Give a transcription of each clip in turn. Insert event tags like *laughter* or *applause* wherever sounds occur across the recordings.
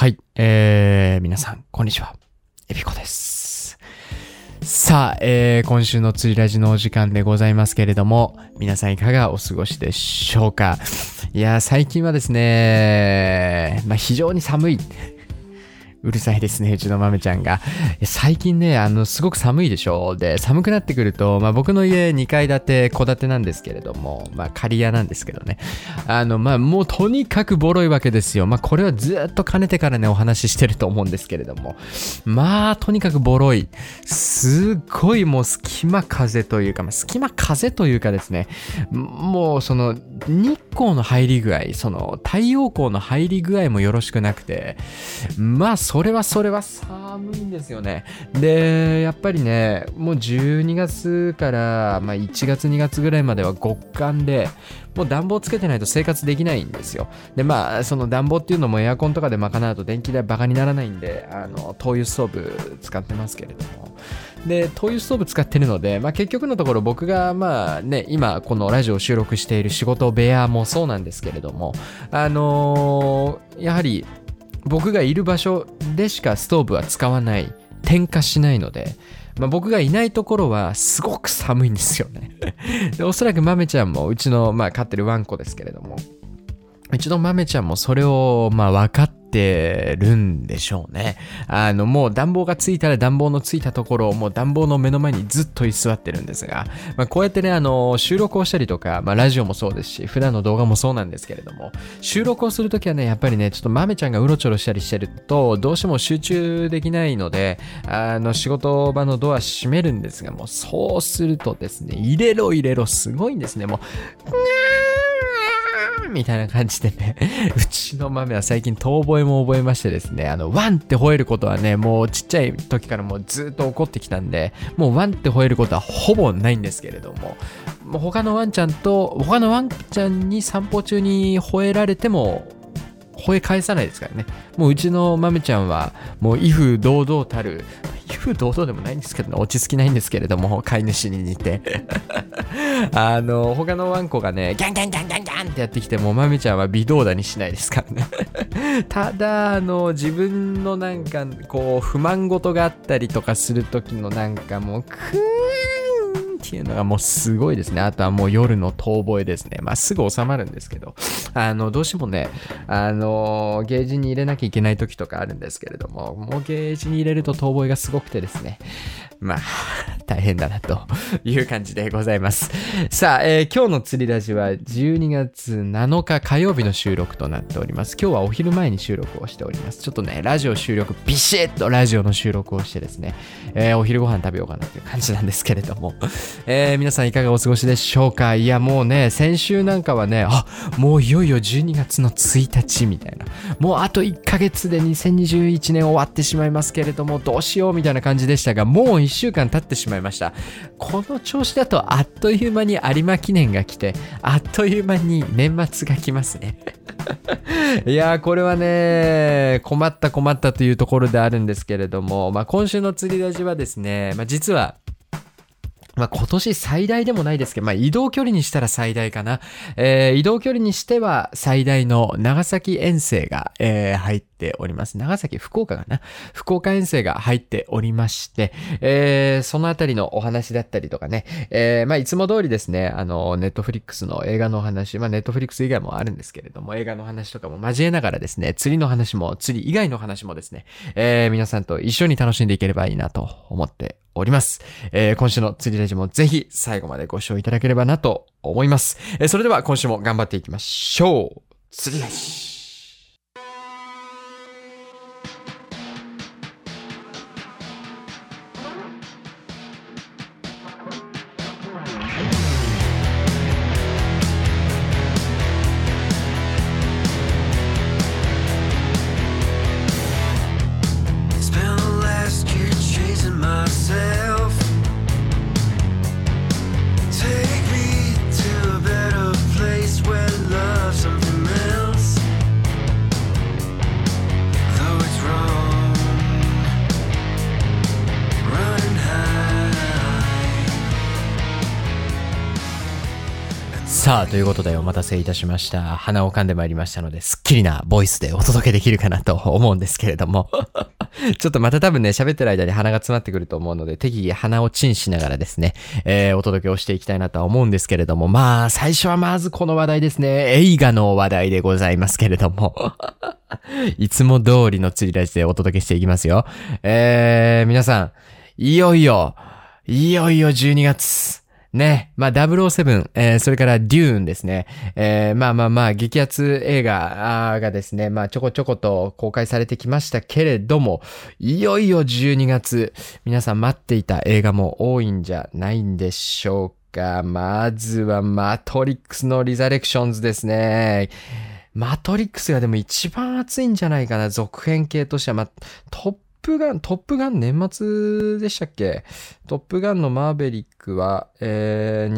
はい。えー、皆さん、こんにちは。エビコです。さあ、えー、今週の釣りラジのお時間でございますけれども、皆さんいかがお過ごしでしょうか？いや、最近はですね、まあ、非常に寒い。うるさいですね、うちの豆ちゃんが。最近ね、あの、すごく寒いでしょ？うで、寒くなってくると、まあ僕の家2階建て、戸建てなんですけれども、まあ仮屋なんですけどね。あの、まあもうとにかくボロいわけですよ。まあこれはずっとかねてからね、お話ししてると思うんですけれども。まあとにかくボロい。すっごいもう隙間風というか、まあ隙間風というかですね、もうその日光の入り具合、その太陽光の入り具合もよろしくなくて、まあそれはそれは寒いんですよね。で、やっぱりね、もう12月から、まあ、1月2月ぐらいまでは極寒で、もう暖房つけてないと生活できないんですよ。で、まあ、その暖房っていうのもエアコンとかで賄うと電気代バカにならないんで、あの、灯油ストーブ使ってますけれども。で、灯油ストーブ使ってるので、まあ結局のところ僕がまあね、今このラジオを収録している仕事部屋もそうなんですけれども、あのーやはり僕がいる場所でしかストーブは使わない、点火しないので、まあ、僕がいないところはすごく寒いんですよね。*laughs* でおそらく豆ちゃんもうちの、まあ、飼ってるワンコですけれども、うちの豆ちゃんもそれを、まあ、分かっててるんでしょうね。あの、もう暖房がついたら暖房のついたところを、もう暖房の目の前にずっと居座ってるんですが、まあ、こうやってね、あの、収録をしたりとか、まあ、ラジオもそうですし、普段の動画もそうなんですけれども、収録をするときはね、やっぱりね、ちょっと豆ちゃんがうろちょろしたりしてると、どうしても集中できないので、あの、仕事場のドア閉めるんですが、もうそうするとですね、入れろ入れろ、すごいんですね、もう、みたいな感じでね、*laughs* うちの豆は最近遠吠えも覚えましてですね、あの、ワンって吠えることはね、もうちっちゃい時からもうずっと怒ってきたんで、もうワンって吠えることはほぼないんですけれども、もう他のワンちゃんと、他のワンちゃんに散歩中に吠えられても、吠え返さないですからね。もううちの豆ちゃんは、もう威風堂々たる、威風堂々でもないんですけどね、落ち着きないんですけれども、飼い主に似て。あの、他のワンコがね、ギャンギャンギャンギャンギャンってやってきても、豆ちゃんは微動だにしないですからね。*laughs* ただ、あの、自分のなんか、こう、不満事があったりとかする時のなんかもう、クーっていうのがもうすごいですね。あとはもう夜の遠吠えですね。まあすぐ収まるんですけど、あの、どうしてもね、あの、ゲージに入れなきゃいけない時とかあるんですけれども、もうゲージに入れると遠吠えがすごくてですね、まあ、大変だなという感じでございます。さあ、えー今日の釣りラジは12月7日火曜日の収録となっております。今日はお昼前に収録をしております。ちょっとね、ラジオ収録、ビシッとラジオの収録をしてですね、えーお昼ご飯食べようかなという感じなんですけれども、えー皆さんいかがお過ごしでしょうか？いや、もうね、先週なんかはね、あ、もういよいよ12月の1日みたいな、もうあと1ヶ月で2021年終わってしまいますけれども、どうしようみたいな感じでしたが、もう1週間経ってしまいました。この調子だとあっという間に有馬記念が来て、あっという間に年末が来ますね。*laughs* いやー、これはね、困った困ったというところであるんですけれども、まあ、今週の釣りラジはですね、まあ、実は、まあ、今年最大でもないですけど、まあ、移動距離にしたら最大かな。えー移動距離にしては最大の長崎遠征が、えー入っております。長崎、福岡かな。福岡遠征が入っておりまして、えーそのあたりのお話だったりとかね、えーまあ、いつも通りですね、あの、ネットフリックスの映画のお話、まあ、ネットフリックス以外もあるんですけれども、映画の話とかも交えながらですね、釣りの話も、釣り以外の話もですね、えー皆さんと一緒に楽しんでいければいいなと思っております。えー今週の釣りラジもぜひ最後までご視聴いただければなと思います。えーそれでは今週も頑張っていきましょう。釣りラジ。さあ、ということでお待たせいたしました。鼻を噛んでまいりましたので、すっきりなボイスでお届けできるかなと思うんですけれども。*laughs* ちょっとまた多分ね、喋ってる間に鼻が詰まってくると思うので、適宜鼻をチンしながらですね、えー、お届けをしていきたいなとは思うんですけれども、まあ、最初はまずこの話題ですね。映画の話題でございますけれども。*laughs* いつも通りの釣りラジでお届けしていきますよ。えー、皆さん、いよいよ、いよいよ12月。ね。まあ、007、えー、それからデューンですね。えー、まあまあまあ、激アツ映画がですね、まあ、ちょこちょこと公開されてきましたけれども、いよいよ12月、皆さん待っていた映画も多いんじゃないんでしょうか。まずは、マトリックスのリザレクションズですね。マトリックスがでも一番熱いんじゃないかな、続編系としては。まあ、トップガン、トップガン年末でしたっけ？トップガンのマーベリックは、えー、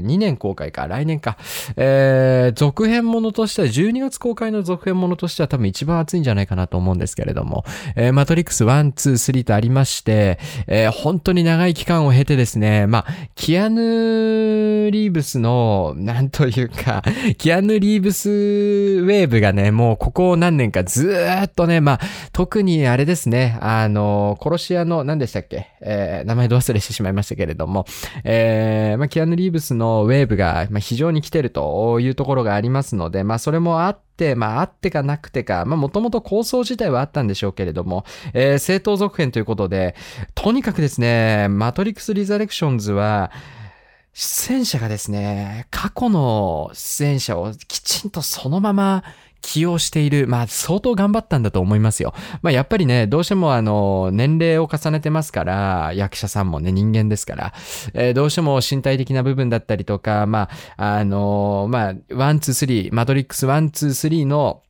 2022年公開か、来年か。えー、続編ものとしては、12月公開の続編ものとしては多分一番熱いんじゃないかなと思うんですけれども、えー、マトリックス1、2、3とありまして、えー、本当に長い期間を経てですね、まあ、キアヌ・リーブスの、なんというか、*laughs* キアヌ・リーブスウェーブがね、もうここ何年かずーっとね、まあ、特にあれですね、あの、殺し屋の、何でししたっけ？えー、名前ど忘れしてしまいましたけれども、えー、まあ、キアヌ・リーブスのウェーブが、まあ、非常に来てるというところがありますので、まあ、それもあって、まあ、あってかなくてか、まあ、もともと構想自体はあったんでしょうけれども、えー、正当続編ということで、とにかくですね、マトリックス・リザレクションズは、出演者がですね、過去の出演者をきちんとそのまま起用している。まあ、相当頑張ったんだと思いますよ。まあ、やっぱりね、どうしてもあの、年齢を重ねてますから、役者さんもね、人間ですから、えー、どうしても身体的な部分だったりとか、まあ、あのー、まあ、 one、two、three、マトリックス one、two、three の、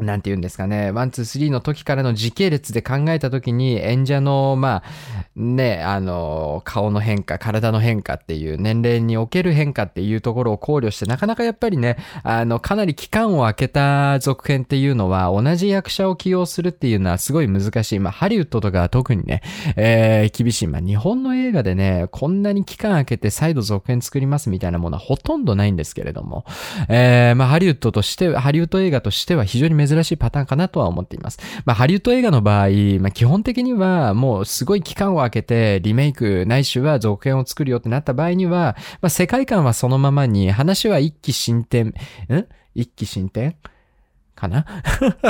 なんて言うんですかね、 one、two、three の時からの時系列で考えた時に、演者の、まあ、ね、あの、顔の変化、体の変化っていう、年齢における変化っていうところを考慮して、なかなかやっぱりね、あの、かなり期間を空けた続編っていうのは、同じ役者を起用するっていうのはすごい難しい。まあ、ハリウッドとかは特にね、えー、厳しい。まあ、日本の映画でね、こんなに期間空けて再度続編作りますみたいなものはほとんどないんですけれども、えー、まあ、ハリウッドとして、ハリウッド映画としては非常に珍しいパターンかなとは思っています。まあ、ハリウッド映画の場合、まあ、基本的にはもうすごい期間を空けてリメイクないしは続編を作るよってなった場合には、まあ、世界観はそのままに話は一気進展、ん？一気進展？かな、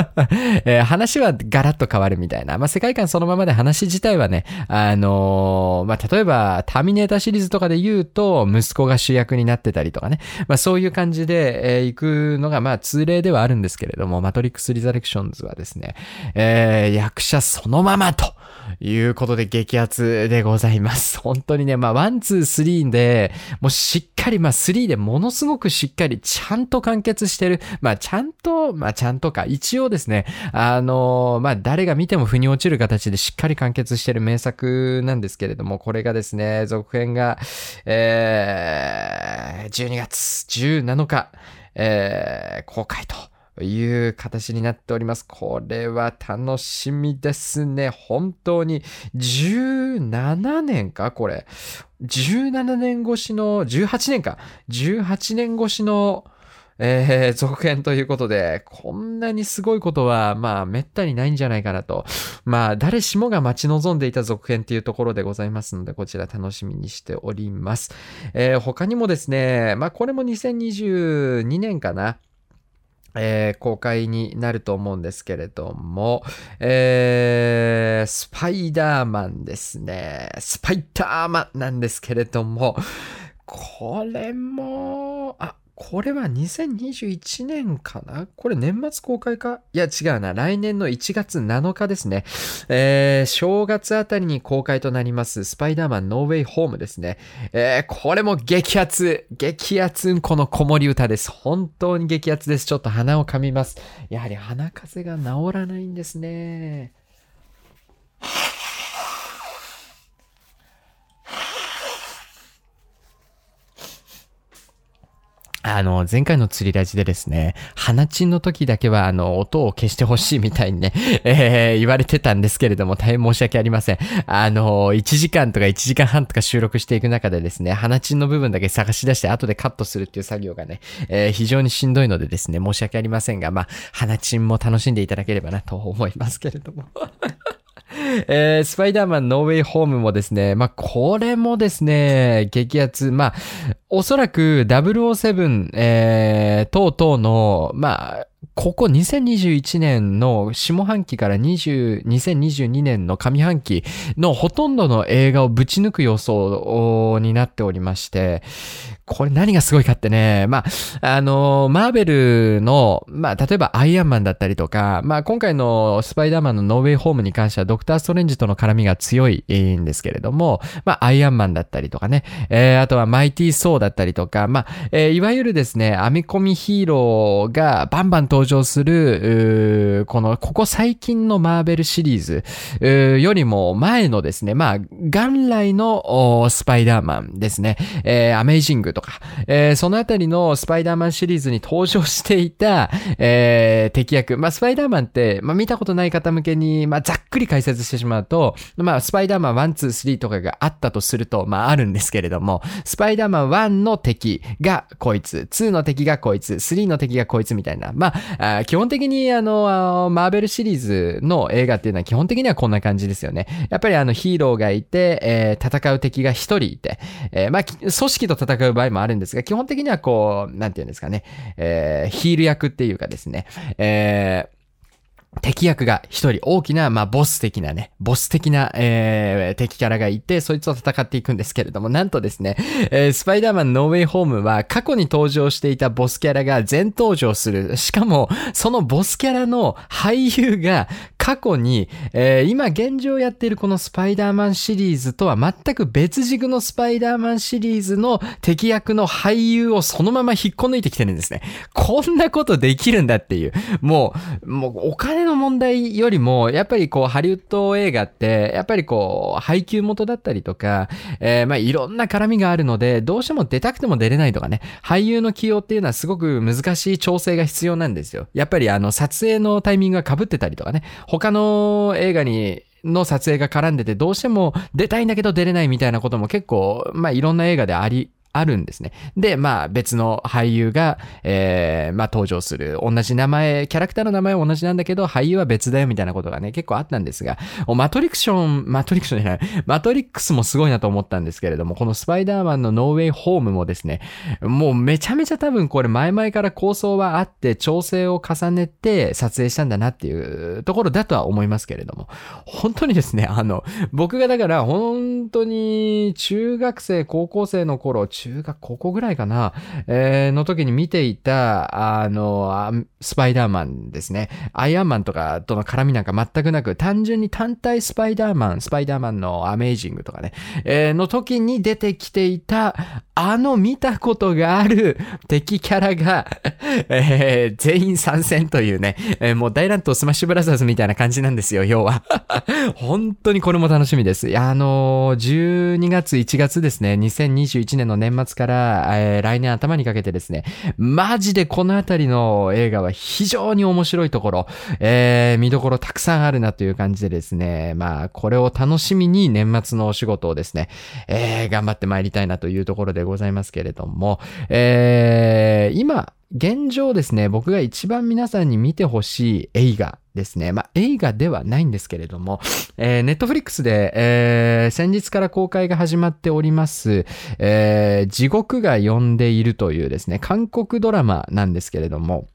*laughs* え、話はガラッと変わるみたいな。まあ、世界観そのままで話自体はね、あのー、まあ、例えば、ターミネーターシリーズとかで言うと、息子が主役になってたりとかね。まあ、そういう感じで、えー、行くのが、ま、通例ではあるんですけれども、マトリックス・リザレクションズはですね、えー、役者そのままと。いうことで激アツでございます。*laughs* 本当にね、まあ、 one、two、three で、もうしっかり、まあ、 three でものすごくしっかり、ちゃんと完結してる。まあ、ちゃんと、まあ、ちゃんとか、一応ですね、あの、まあ、誰が見ても腑に落ちる形でしっかり完結してる名作なんですけれども、これがですね、続編が、えー、12月17日、えー、公開と。という形になっております。これは楽しみですね。本当に17年か？これ。17年越しの、18年か？18年越しの、えー、続編ということで、こんなにすごいことは、まあ、めったにないんじゃないかなと。まあ、誰しもが待ち望んでいた続編っていうところでございますので、こちら楽しみにしております。えー、他にもですね、まあ、これも2022年かな？えー、公開になると思うんですけれども、えー、スパイダーマンですね。スパイダーマンなんですけれども、これも、これは2021年かな？これ年末公開か？いや違うな。来年の1月7日ですね。えー、正月あたりに公開となりますスパイダーマンノーウェイホームですね。えー、これも激アツ激アツんこの子守歌です。本当に激アツです。ちょっと鼻を噛みます。やはり鼻風邪が治らないんですね。あの、前回の釣りラジでですね、花チンの時だけは、あの、音を消してほしいみたいにね、*laughs* えー言われてたんですけれども、大変申し訳ありません。あの、1時間とか1時間半とか収録していく中でですね、花チンの部分だけ探し出して後でカットするっていう作業がね、えー非常にしんどいのでですね、申し訳ありませんが、まあ、花チンも楽しんでいただければなと思いますけれども。*laughs* *laughs* えースパイダーマンノーウェイホームもですね、まあ、これもですね、激アツ。まあ、おそらく007、えー、等々の、まあ、ここ2021年の下半期から20 2022年の上半期のほとんどの映画をぶち抜く予想になっておりまして、これ何がすごいかってね、まあ、あの、マーベルの、まあ、例えばアイアンマンだったりとか、まあ、今回のスパイダーマンのノーウェイホームに関してはドクターストレンジとの絡みが強いんですけれども、まあ、アイアンマンだったりとかね、えーあとはマイティー・ソーだったりとか、まあ、えーいわゆるですね、編み込みヒーローがバンバン登場する、この、ここ最近のマーベルシリーズーよりも前のですね、まあ、元来のスパイダーマンですね、えーアメイジングとか、えーそのあたりのスパイダーマンシリーズに登場していた、えー敵役。まあ、スパイダーマンって、まあ、見たことない方向けに、まあ、ざっくり解説してしまうと、まあ、スパイダーマン1、2、3とかがあったとすると、まあ、あるんですけれども、スパイダーマン1の敵がこいつ、2の敵がこいつ、3の敵がこいつみたいな。まあ、あ基本的にあの、あのマーベルシリーズの映画っていうのは基本的にはこんな感じですよね。やっぱりあの、ヒーローがいて、えー戦う敵が一人いて、えーまあ、組織と戦う場合場合もあるんですが、基本的にはこう、なんていうんですかね、えーヒール役っていうかですね、えー敵役が一人大きな、まあ、ボス的なね、ボス的な、えー敵キャラがいて、そいつと戦っていくんですけれども、なんとですね、えースパイダーマンノーウェイホームは過去に登場していたボスキャラが全登場する。しかも、そのボスキャラの俳優が過去に、えー今現状やっているこのスパイダーマンシリーズとは全く別軸のスパイダーマンシリーズの敵役の俳優をそのまま引っこ抜いてきてるんですね。こんなことできるんだっていう。もう、もうお金の問題よりも、やっぱりこう、ハリウッド映画って、やっぱりこう、配給元だったりとか、えーまあいろんな絡みがあるので、どうしても出たくても出れないとかね、俳優の起用っていうのはすごく難しい調整が必要なんですよ。やっぱりあの、撮影のタイミングが被ってたりとかね、他の映画に、の撮影が絡んでて、どうしても出たいんだけど出れないみたいなことも結構、まあいろんな映画であり、あるんですね。で、まあ別の俳優が、えーまあ登場する。同じ名前、キャラクターの名前は同じなんだけど、俳優は別だよみたいなことがね、結構あったんですが、マトリクション、マトリクションじゃない、マトリックスもすごいなと思ったんですけれども、このスパイダーマンのノーウェイホームもですね、もうめちゃめちゃ多分これ前々から構想はあって、調整を重ねて撮影したんだなっていうところだとは思いますけれども、本当にですね、あの、僕がだから本当に中学生、高校生の頃、中学、高校ぐらいかな、えーの時に見ていた、あの、スパイダーマンですね。アイアンマンとかとの絡みなんか全くなく、単純に単体スパイダーマン、スパイダーマンのアメージングとかね、えーの時に出てきていた、あの見たことがある敵キャラが、*laughs* えー全員参戦というね、えーもう大乱闘スマッシュブラザーズみたいな感じなんですよ、要は。*laughs* 本当にこれも楽しみです。いや、あのー12月、1月ですね、2021年の年末から、えー来年頭にかけてですね、マジでこのあたりの映画は非常に面白いところ、えー見どころたくさんあるなという感じでですね、まあ、これを楽しみに年末のお仕事をですね、えー頑張って参りたいなというところででございますけれども、えー今、現状ですね、僕が一番皆さんに見てほしい映画ですね。まあ、映画ではないんですけれども、えー、ネットフリックスで、えー先日から公開が始まっております、えー地獄が呼んでいるというですね、韓国ドラマなんですけれども、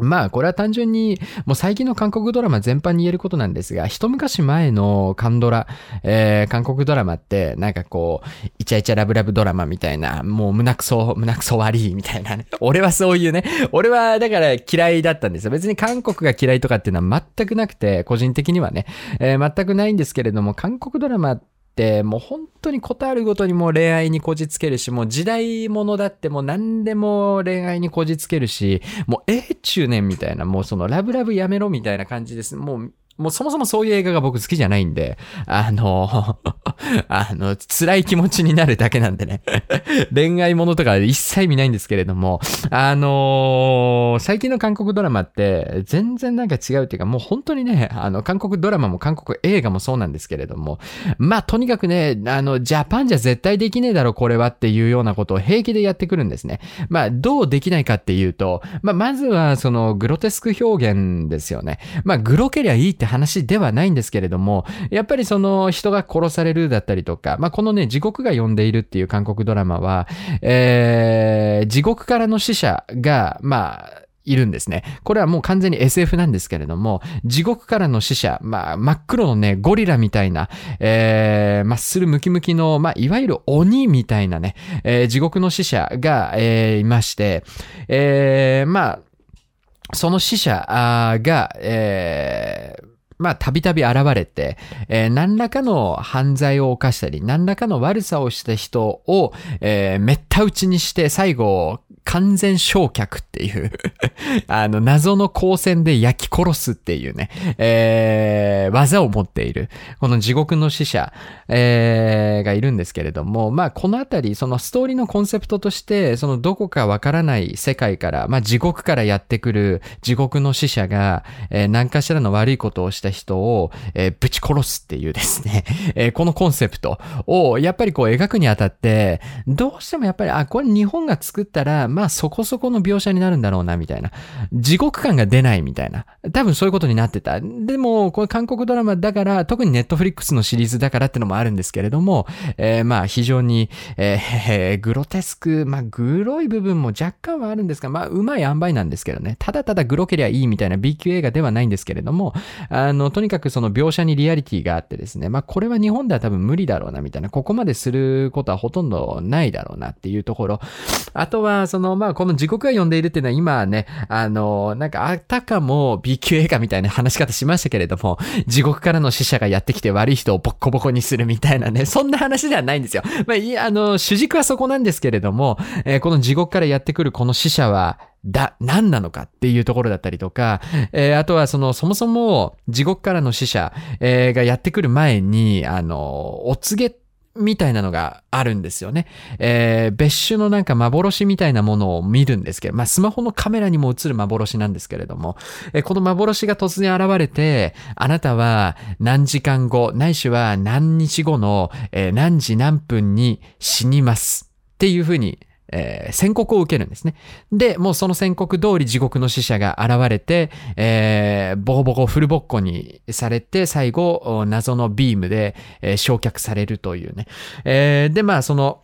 まあ、これは単純に、もう最近の韓国ドラマ全般に言えることなんですが、一昔前の韓ドラ、えー韓国ドラマって、なんかこう、イチャイチャラブラブドラマみたいな、もう胸くそ、胸くそ悪いみたいなね。俺はそういうね、俺はだから嫌いだったんですよ。別に韓国が嫌いとかっていうのは全くなくて、個人的にはね、えー全くないんですけれども、韓国ドラマってもう本当にことあるごとにもう恋愛にこじつけるし、もう時代物だってもう何でも恋愛にこじつけるし、もうええ中年みたいな、もうそのラブラブやめろみたいな感じです。もうもうそもそもそういう映画が僕好きじゃないんで、あの、*laughs* あの、辛い気持ちになるだけなんでね。*laughs* 恋愛ものとか一切見ないんですけれども、あの最近の韓国ドラマって全然なんか違うっていうか、もう本当にね、あの、韓国ドラマも韓国映画もそうなんですけれども、まあ、とにかくね、あの、ジャパンじゃ絶対できねえだろ、これはっていうようなことを平気でやってくるんですね。まあ、どうできないかっていうと、まあ、まずはそのグロテスク表現ですよね。まあ、グロけりゃいいって話ではないんですけれども、やっぱりその人が殺されるだったりとか、まあ、このね、地獄が呼んでいるっていう韓国ドラマは、えー、地獄からの死者が、まあ、いるんですね。これはもう完全に SF なんですけれども、地獄からの死者、まあ、真っ黒のね、ゴリラみたいな、えー、まっするムキムキの、まあ、いわゆる鬼みたいなね、えー、地獄の死者が、えー、いまして、えー、まあ、その死者が、えー、まあ、たびたび現れて、えー、何らかの犯罪を犯したり、何らかの悪さをした人を、えー、めった打ちにして、最後、完全焼却っていう *laughs* あの、謎の光線で焼き殺すっていうね、えー、技を持っている、この地獄の死者、えー、がいるんですけれども、まあ、このあたり、そのストーリーのコンセプトとして、そのどこかわからない世界から、まあ、地獄からやってくる地獄の死者が、えー、何かしらの悪いことをした人を、えー、ぶち殺すっていうですね、*laughs* えー、このコンセプトを、やっぱりこう描くにあたって、どうしてもやっぱり、あ、これ日本が作ったら、まあそこそこの描写になるんだろうな、みたいな。地獄感が出ないみたいな。多分そういうことになってた。でも、これ韓国ドラマだから、特にネットフリックスのシリーズだからってのもあるんですけれども、えー、まあ非常に、えー、グロテスク、まあグロい部分も若干はあるんですが、まあうまい塩梅なんですけどね。ただただグロけりゃいいみたいな B 級映画ではないんですけれども、あの、とにかくその描写にリアリティがあってですね、まあこれは日本では多分無理だろうなみたいな、ここまですることはほとんどないだろうなっていうところ。あとは、その、のまあこの地獄が呼んでいるっていうのは今はね、あの、なんかあたかも B 級映画みたいな話し方しましたけれども、地獄からの死者がやってきて悪い人をボッコボコにするみたいなね、そんな話ではないんですよ。まあ、い、あの、主軸はそこなんですけれども、えー、この地獄からやってくるこの死者は、だ、何なのかっていうところだったりとか、えー、あとはその、そもそも地獄からの死者、えー、がやってくる前に、あの、お告げみたいなのがあるんですよね。えー、別種のなんか幻みたいなものを見るんですけど、まあ、スマホのカメラにも映る幻なんですけれども、えー、この幻が突然現れて、あなたは何時間後、ないしは何日後の、えー、何時何分に死にますっていうふうにえー、宣告を受けるんですね。で、もうその宣告通り地獄の死者が現れて、えー、ボコボコフルボッコにされて、最後、謎のビームで、えー、焼却されるというね。えー、で、まあ、その、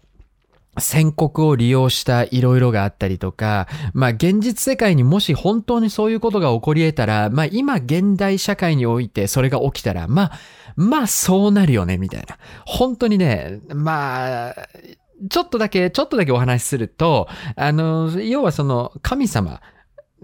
宣告を利用した色々があったりとか、まあ現実世界にもし本当にそういうことが起こり得たら、まあ今現代社会においてそれが起きたら、まあ、まあそうなるよね、みたいな。本当にね、まあ、ちょっとだけ、ちょっとだけお話しすると、あの、要はその神様、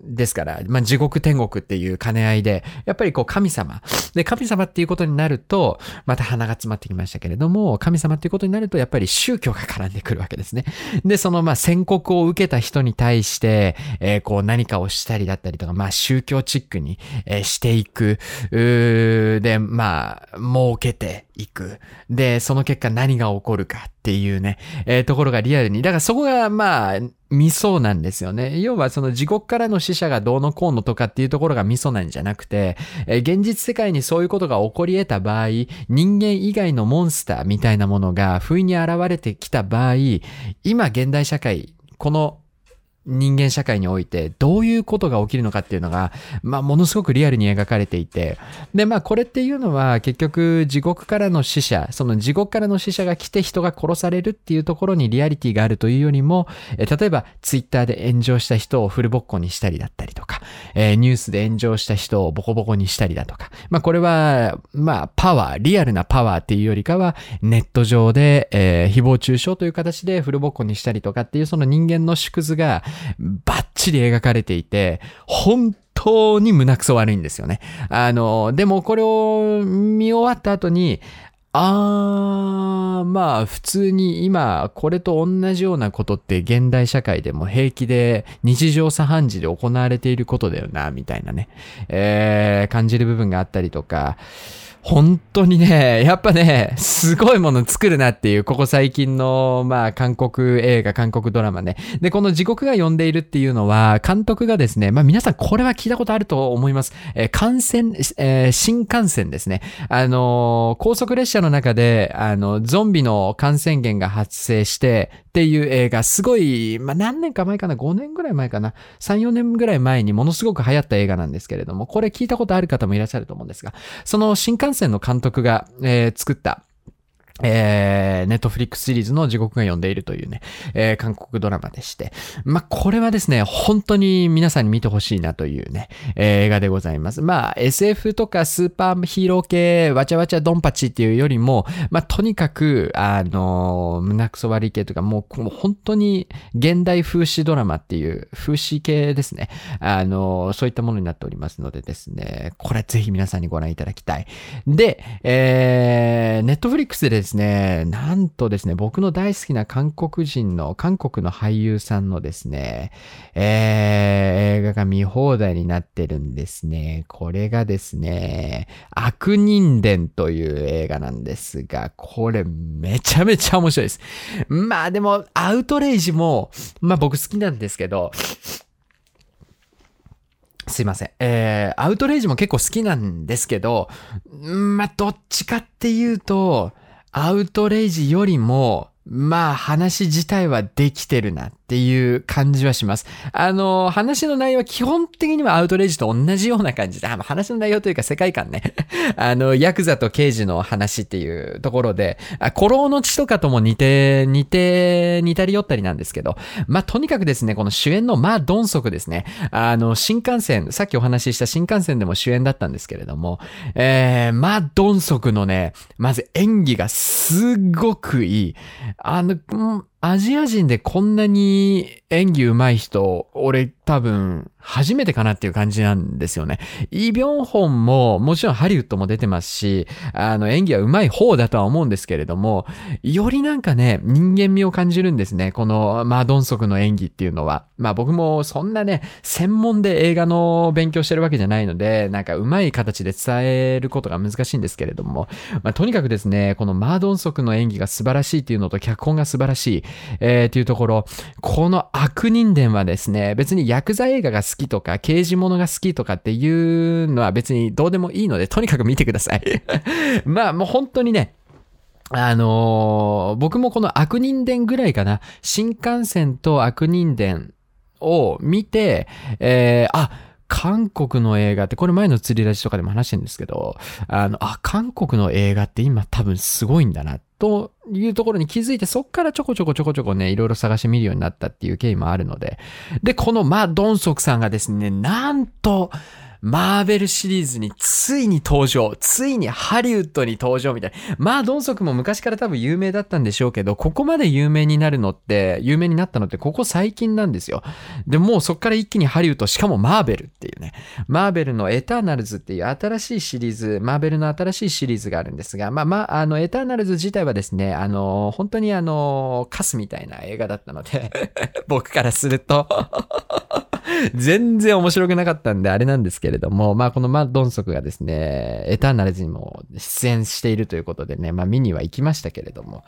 ですから、まあ、地獄天国っていう兼ね合いで、やっぱりこう神様。で、神様っていうことになると、また鼻が詰まってきましたけれども、神様っていうことになると、やっぱり宗教が絡んでくるわけですね。で、そのまあ宣告を受けた人に対して、えー、こう何かをしたりだったりとか、まあ宗教チックに、えー、していく。で、まあ、儲けていく。で、その結果何が起こるかっていうね、えー、ところがリアルに。だからそこがまあ、ミソなんですよね。要はその地獄からの死者がどうのこうのとかっていうところがミソなんじゃなくて、えー、現実世界にそういうことが起こり得た場合、人間以外のモンスターみたいなものが不意に現れてきた場合、今現代社会、この人間社会においてどういうことが起きるのかっていうのが、まあ、ものすごくリアルに描かれていて、で、まあ、これっていうのは結局地獄からの死者、その地獄からの死者が来て人が殺されるっていうところにリアリティがあるというよりも、え例えばツイッターで炎上した人をフルボッコにしたりだったりとか、え、ニュースで炎上した人をボコボコにしたりだとか、まあ、これは、まあ、パワー、リアルなパワーっていうよりかは、ネット上で、えー、誹謗中傷という形でフルボッコにしたりとかっていうその人間の縮図が、バッチリ描かれていて、本当に胸くそ悪いんですよね。あの、でもこれを見終わった後に、あー、まあ普通に今これと同じようなことって現代社会でも平気で日常茶飯事で行われていることだよな、みたいなね、えー、感じる部分があったりとか、本当にね、やっぱね、すごいもの作るなっていう、ここ最近の、まあ、韓国映画、韓国ドラマね。で、この地獄が呼んでいるっていうのは、監督がですね、まあ皆さんこれは聞いたことあると思います。えー感染、えー新幹線ですね。あのー高速列車の中で、あの、ゾンビの感染源が発生して、っていう映画、すごい、まあ何年か前かな、5年ぐらい前かな、3、4年ぐらい前にものすごく流行った映画なんですけれども、これ聞いたことある方もいらっしゃると思うんですが、その新幹線の監督が、えー作った、えー、ネットフリックスシリーズの地獄が呼んでいるというね、えー韓国ドラマでして。まあ、これはですね、本当に皆さんに見てほしいなというね、えー映画でございます。まあ、SF とかスーパーヒーロー系、わちゃわちゃドンパチっていうよりも、まあ、とにかく、あのー胸くそ悪い系とか、もう、もう本当に現代風刺ドラマっていう、風刺系ですね。あのーそういったものになっておりますのでですね、これぜひ皆さんにご覧いただきたい。で、えー、ネットフリックスでですね、なんとですね、僕の大好きな韓国人の、韓国の俳優さんのですね、えー、映画が見放題になってるんですね。これがですね、悪人伝という映画なんですが、これめちゃめちゃ面白いです。まあでも、アウトレイジも、まあ僕好きなんですけど、すいません。えー、アウトレイジも結構好きなんですけど、まあ、どっちかっていうと、アウトレイジよりも、まあ話自体はできてるなっていう感じはします。あの、話の内容は基本的にはアウトレイジと同じような感じで、あま話の内容というか世界観ね。*laughs* あの、ヤクザと刑事の話っていうところで、あ古老の血とかとも似て、似て、似たり寄ったりなんですけど、まあとにかくですね、この主演のマ・ドンソクですね。あの、新幹線、さっきお話しした新幹線でも主演だったんですけれども、えー、マ・ドンソクのね、まず演技がすっごくいい。あの、うんアジア人でこんなに演技上手い人、俺多分初めてかなっていう感じなんですよね。イ・ビョンホンももちろんハリウッドも出てますし、あの演技は上手い方だとは思うんですけれども、よりなんかね、人間味を感じるんですね。このマドンソクの演技っていうのは。まあ僕もそんなね、専門で映画の勉強してるわけじゃないので、なんか上手い形で伝えることが難しいんですけれども、まあとにかくですね、このマードンソクの演技が素晴らしいっていうのと脚本が素晴らしい、えー、っていうところ、この悪人伝はですね、別にヤクザ映画が好ききとか、刑事物が好きとかっていうのは別にどうでもいいので、とにかく見てください。*laughs* まあもう本当にね、あのー僕もこの悪人伝ぐらいかな、新幹線と悪人伝を見て、えー、あ、韓国の映画って、これ前の釣りラジとかでも話してるんですけど、あの、あ、韓国の映画って今多分すごいんだな、というところに気づいて、そっからちょこちょこちょこちょこね、いろいろ探してみるようになったっていう経緯もあるので。で、このマ・ドンソクさんがですね、なんと、マーベルシリーズについに登場。ついにハリウッドに登場みたいな。まあ、ドンソクも昔から多分有名だったんでしょうけど、ここまで有名になるのって、有名になったのってここ最近なんですよ。で、もうそっから一気にハリウッド、しかもマーベルっていうね。マーベルのエターナルズっていう新しいシリーズ、マーベルの新しいシリーズがあるんですが、まあまあ、あの、エターナルズ自体はですね、あの、本当にあの、カスみたいな映画だったので、*laughs* 僕からすると。*laughs* 全然面白くなかったんで、あれなんですけれども、まあこのマッドンソクがですね、エターナルズにも出演しているということでね、まあ見には行きましたけれども、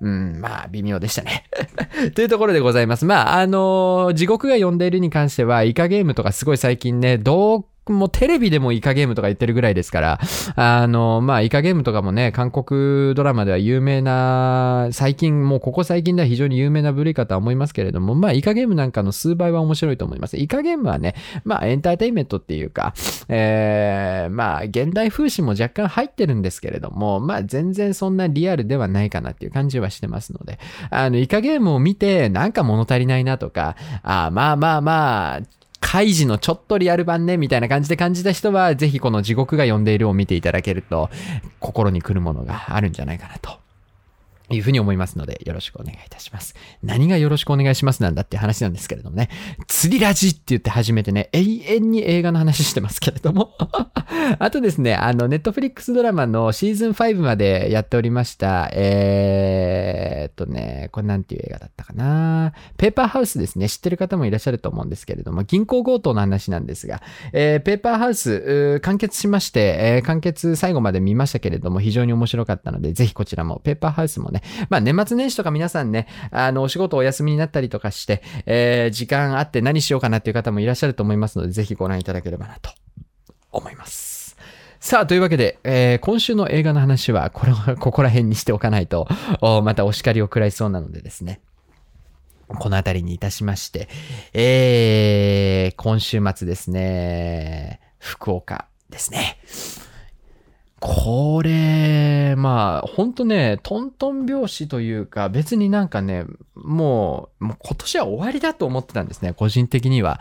うん、まあ微妙でしたね。*laughs* というところでございます。まああの地獄が呼んでいるに関しては、イカゲームとかすごい最近ね、どうもうテレビでもイカゲームとか言ってるぐらいですから、あの、まあ、イカゲームとかもね、韓国ドラマでは有名な、最近、もうここ最近では非常に有名な部類かとは思いますけれども、まあ、イカゲームなんかの数倍は面白いと思います。イカゲームはね、まあ、エンターテインメントっていうか、えー、まあ、現代風刺も若干入ってるんですけれども、まあ、全然そんなリアルではないかなっていう感じはしてますので、あの、イカゲームを見て、なんか物足りないなとか、あまあまあまあ、カイジのちょっとリアル版ね、みたいな感じで感じた人は、ぜひこの地獄が呼んでいるを見ていただけると、心に来るものがあるんじゃないかなと。いうふうに思いますので、よろしくお願いいたします。何がよろしくお願いしますなんだって話なんですけれどもね。釣りラジって言って初めてね、永遠に映画の話してますけれども。*laughs* あとですね、あの、ネットフリックスドラマのシーズン5までやっておりました、えーっとね、これなんていう映画だったかな。ペーパーハウスですね。知ってる方もいらっしゃると思うんですけれども、銀行強盗の話なんですが、えーペーパーハウス、完結しまして、えー完結最後まで見ましたけれども、非常に面白かったので、ぜひこちらも、ペーパーハウスもね、まあ年末年始とか皆さんね、あの、お仕事お休みになったりとかして、えー時間あって何しようかなっていう方もいらっしゃると思いますので、ぜひご覧いただければなと思います。さあ、というわけで、えー今週の映画の話は、これは、ここら辺にしておかないと、またお叱りを食らいそうなのでですね。この辺りにいたしまして、えー、今週末ですね、福岡ですね。これ、まあ、ほんとね、トントン拍子というか、別になんかね、もう、もう今年は終わりだと思ってたんですね、個人的には。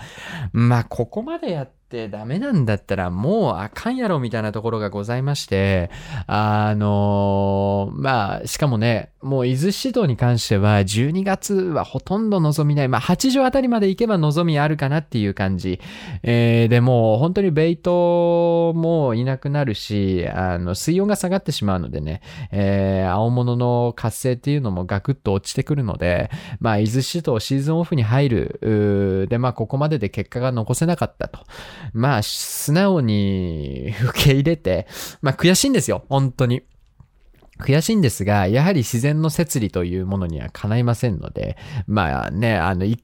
まあ、ここまでやってダメなんだったら、もうあかんやろみたいなところがございまして、あのまあ、しかもね、もう伊豆シドに関しては、12月はほとんど望みない。まあ、八条あたりまで行けば望みあるかなっていう感じ。えーでも、本当にベイトもいなくなるし、あの、水温が下がってしまうのでね、えー青物の活性っていうのもガクッと落ちてくるので、まあ、伊豆シドシーズンオフに入る。で、まあ、ここまでで結果が残せなかったと。まあ、素直に受け入れて、まあ、悔しいんですよ、本当に。悔しいんですが、やはり自然の摂理というものにはかないませんので、まあね、あの、い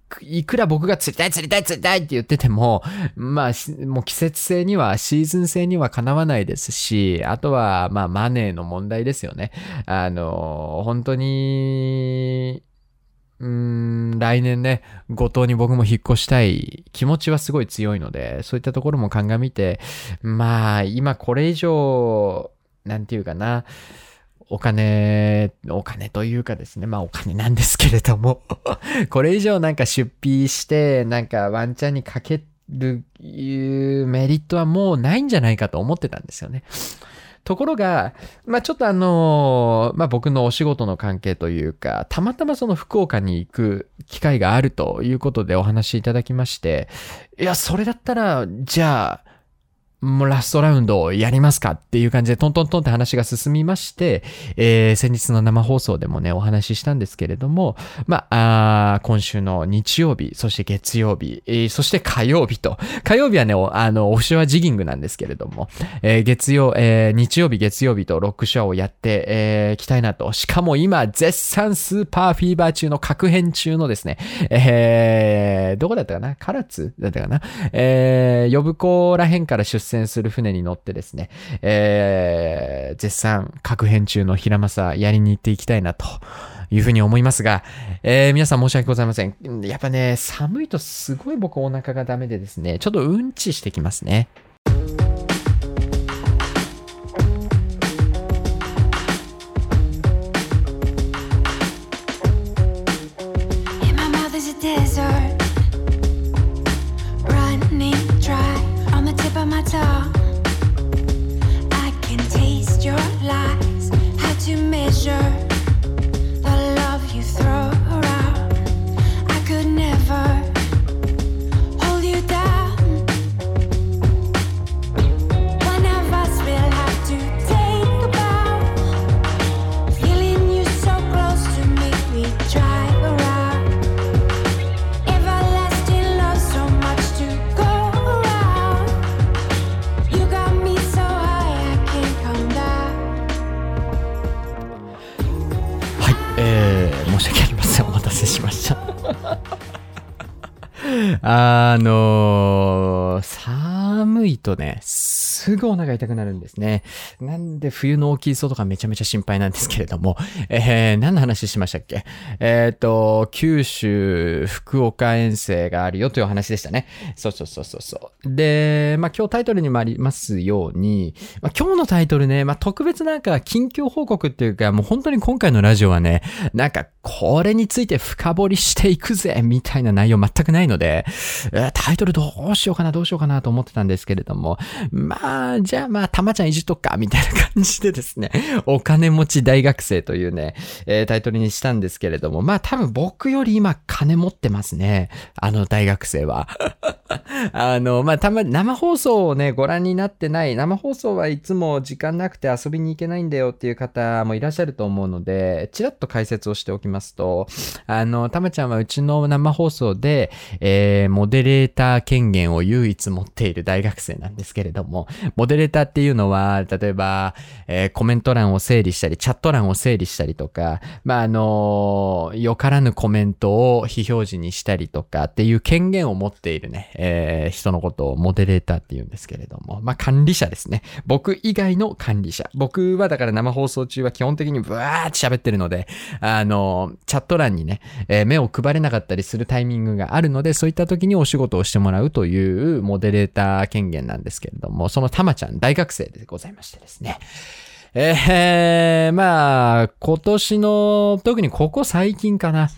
くら僕が釣りたい釣りたい釣りたいって言ってても、まあ、もう季節性には、シーズン性にはかなわないですし、あとは、まあ、マネーの問題ですよね。あの、本当に、うん、来年ね、五島に僕も引っ越したい気持ちはすごい強いので、そういったところも鑑みて、まあ、今これ以上、なんていうかな、お金、お金というかですね、まあお金なんですけれども、*laughs* これ以上なんか出費して、なんかワンチャンにかけるいうメリットはもうないんじゃないかと思ってたんですよね。ところが、まあちょっとあの、まあ僕のお仕事の関係というか、たまたまその福岡に行く機会があるということでお話しいただきまして、いや、それだったら、じゃあ、もうラストラウンドをやりますかっていう感じでトントントンって話が進みまして、えー先日の生放送でもね、お話ししたんですけれども、まあ、あ今週の日曜日、そして月曜日、えーそして火曜日と、火曜日はね、あの、オフショアジギングなんですけれども、えー月曜、えー日曜日、月曜日とロックショアをやって、えーいきたいなと。しかも今、絶賛スーパーフィーバー中の確変中のですね、えーどこだったかな？唐津だったかな？えー呼子ら辺から出船する船に乗ってですね、えー絶賛確変中の平正やりに行っていきたいなと。いうふうに思いますが、えー皆さん申し訳ございません。やっぱね、寒いとすごい僕お腹がダメでですね、ちょっとうんちしてきますね。すぐお腹痛くなるんですね。なんで冬の大きい磯とかめちゃめちゃ心配なんですけれども、*laughs* えー、何の話しましたっけ？えっ、と、九州、福岡遠征があるよという話でしたね。そうそうそうそうそう。で、まあ今日タイトルにもありますように、まあ、今日のタイトルね、まあ特別なんか近況報告っていうか、もう本当に今回のラジオはね、なんかこれについて深掘りしていくぜみたいな内容全くないので、タイトルどうしようかな、どうしようかなと思ってたんですけれども、まあ、じゃあまあ、たまちゃんいじっとくか、みみたいな感じでですね、*laughs* お金持ち大学生というね、えータイトルにしたんですけれども、まあ多分僕より今金持ってますね。あの大学生は。*laughs* あの、まあ、たま、生放送をね、ご覧になってない、生放送はいつも時間なくて遊びに行けないんだよっていう方もいらっしゃると思うので、ちらっと解説をしておきますと、あの、たまちゃんはうちの生放送で、えー、モデレーター権限を唯一持っている大学生なんですけれども、モデレーターっていうのは、例え、ばえーコメント欄を整理したり、チャット欄を整理したりとか、まあ、あのよからぬコメントを非表示にしたりとかっていう権限を持っているね、えー人のことをモデレーターって言うんですけれども、まあ、管理者ですね。僕以外の管理者。僕はだから生放送中は基本的にブワーって喋ってるので、あの、チャット欄にね、えー目を配れなかったりするタイミングがあるので、そういった時にお仕事をしてもらうというモデレーター権限なんですけれども、そのたまちゃん大学生でございましてねですね。えー、まあ、今年の、特にここ最近かな。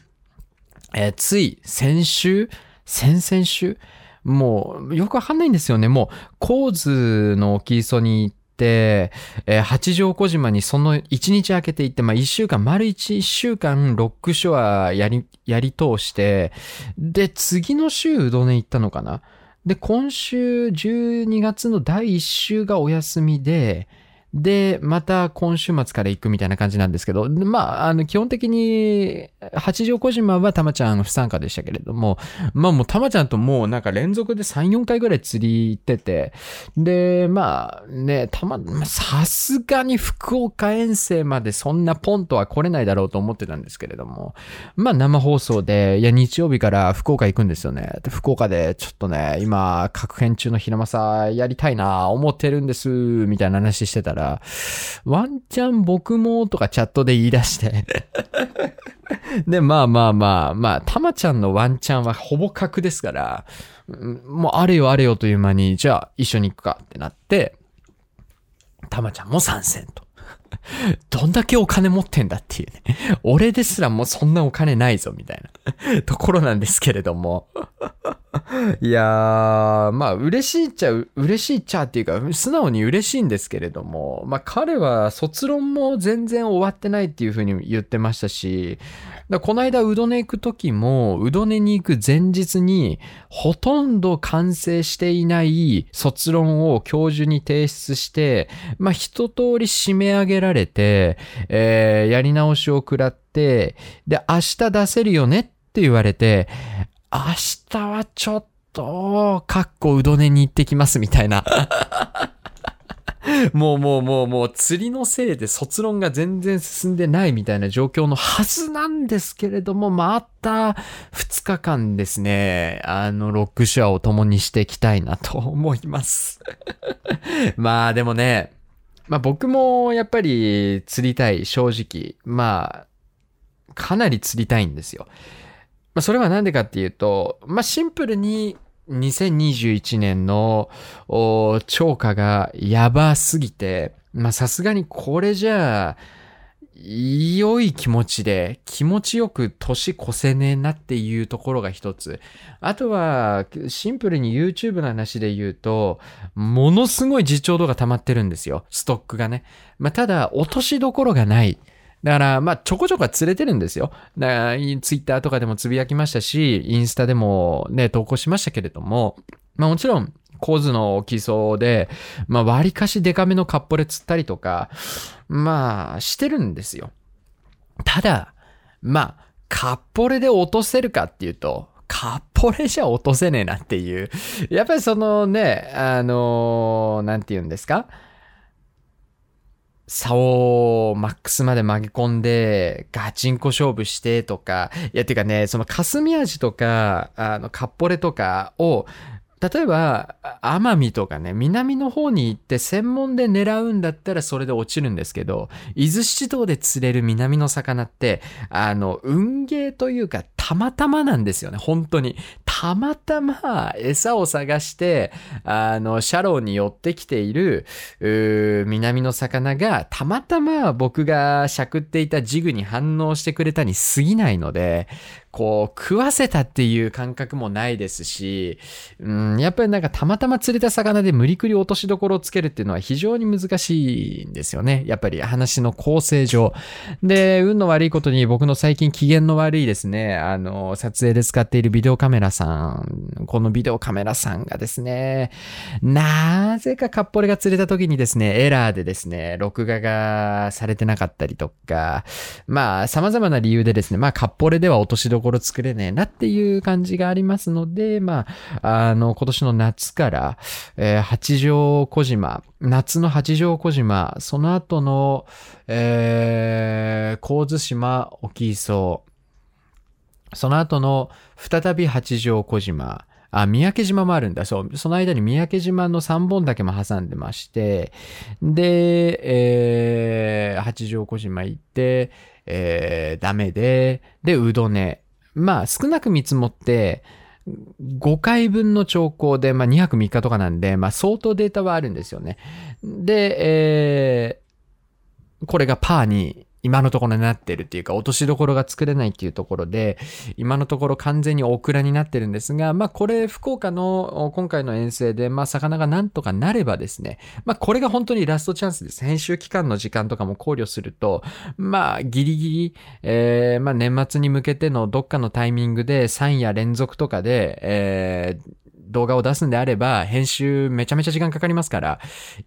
えーつい先週？先々週？もう、よくわかんないんですよね。もう、神津の沖磯に行って、えー八丈小島にその1日空けて行って、まあ1週間、丸1週間ロックショアやり、やり通して、で、次の週うどね行ったのかなで、今週12月の第1週がお休みで、で、また今週末から行くみたいな感じなんですけど、まあ、あの、基本的に、八丈小島はたまちゃん不参加でしたけれども、まあもうたまちゃんともうなんか連続で3、4回ぐらい釣り行ってて、で、まあね、たま、さすがに福岡遠征までそんなポンとは来れないだろうと思ってたんですけれども、まあ生放送で、いや日曜日から福岡行くんですよね。福岡でちょっとね、今、各編中の平正やりたいな、思ってるんです、みたいな話してたら、ワンチャン僕もとかチャットで言い出して、*laughs* で、まあまあまあまあ、たまちゃんのワンチャンはほぼ格ですから、もうあれよあれよという間に、じゃあ一緒に行くかってなって、たまちゃんも参戦と。*laughs* どんだけお金持ってんだっていうね。*laughs* 俺ですらもうそんなお金ないぞみたいな *laughs* ところなんですけれども。いやー、まあ嬉しいっちゃう、嬉しいっちゃっていうか、素直に嬉しいんですけれども、まあ彼は卒論も全然終わってないっていうふうに言ってましたし、だこの間うどね行く時も、うどねに行く前日に、ほとんど完成していない卒論を教授に提出して、まあ一通り締め上げられて、えーやり直しを食らって、で、明日出せるよねって言われて、明日はちょっと、かっこうどねに行ってきますみたいな。*laughs* もうもうもうもう釣りのせいで卒論が全然進んでないみたいな状況のはずなんですけれども、また2日間ですね、あのロックショアを共にしていきたいなと思います。*laughs* まあでもね、まあ僕もやっぱり釣りたい、正直。まあ、かなり釣りたいんですよ。まあそれはなんでかっていうと、まあシンプルに2021年の超過がやばすぎて、まあさすがにこれじゃあ、良い気持ちで気持ちよく年越せねえなっていうところが一つ。あとは、シンプルに YouTube の話で言うと、ものすごい自重度が溜まってるんですよ。ストックがね。まあ、ただ、落としどころがない。だから、まあ、ちょこちょこは釣れてるんですよ。だから、ツイッターとかでもつぶやきましたし、インスタでもね、投稿しましたけれども、まあもちろん、構図の基礎で、まあ割かしデカめのカッポレ釣ったりとか、まあしてるんですよ。ただ、まあ、カッポレで落とせるかっていうと、カッポレじゃ落とせねえなっていう。やっぱりそのね、あのなんて言うんですか？竿をマックスまで曲げ込んで、ガチンコ勝負してとか、いや、てかね、その霞味とか、あの、カッポレとかを、例えば、奄美とかね、南の方に行って専門で狙うんだったらそれで落ちるんですけど、伊豆七島で釣れる南の魚って、あの、運ゲーというか、たまたまなんですよね、本当に。たまたま餌を探して、あの、シャローに寄ってきている、南の魚が、たまたま僕がしゃくっていたジグに反応してくれたに過ぎないので、こう、食わせたっていう感覚もないですし、うん、やっぱりなんかたまたま釣れた魚で無理くり落としどころをつけるっていうのは非常に難しいんですよね。やっぱり話の構成上。で、運の悪いことに僕の最近機嫌の悪いですね、あの、撮影で使っているビデオカメラさん、このビデオカメラさんがですね、なぜかカッポレが釣れた時にですね、エラーでですね、録画がされてなかったりとか、まあ、様々な理由でですね、まあ、カッポレでは落としどころ作れねえなっていう感じがありますので、まあ、あの、今年の夏から、えー八丈小島、夏の八丈小島、その後の、えー、神津島沖磯、その後の再び八丈小島、あ、三宅島もあるんだ。そう。その間に三宅島の3本だけも挟んでまして、で、えー、八丈小島行って、えー、ダメで、で、うどね。まあ、少なく見積もって、5回分の兆候で、まあ、2泊3日とかなんで、まあ、相当データはあるんですよね。で、えー、これがパーに今のところになってるっていうか、落としどころが作れないっていうところで、今のところ完全にオクラになってるんですが、まあこれ福岡の今回の遠征で、まあ魚がなんとかなればですね、まあこれが本当にラストチャンスです。編集期間の時間とかも考慮すると、まあギリギリ、えー、まあ年末に向けてのどっかのタイミングで3夜連続とかで、えー、動画を出すんであれば、編集めちゃめちゃ時間かかりますから、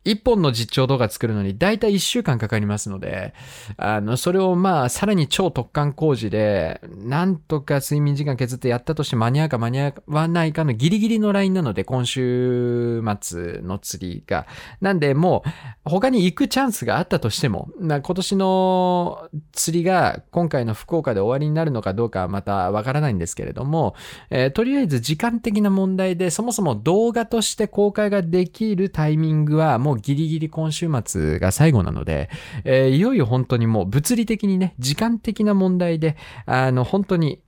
一本の実況動画作るのに大体一週間かかりますので、あの、それをまあ、さらに超特貫工事で、なんとか睡眠時間削ってやったとして間に合うか間に合わないかのギリギリのラインなので、今週末の釣りが。なんで、もう、他に行くチャンスがあったとしても、な今年の釣りが今回の福岡で終わりになるのかどうかはまたわからないんですけれども、えーとりあえず時間的な問題で、そもそも動画として公開ができるタイミングはもうギリギリ今週末が最後なので、えーいよいよ本当にもう物理的にね、時間的な問題で、あの、本当に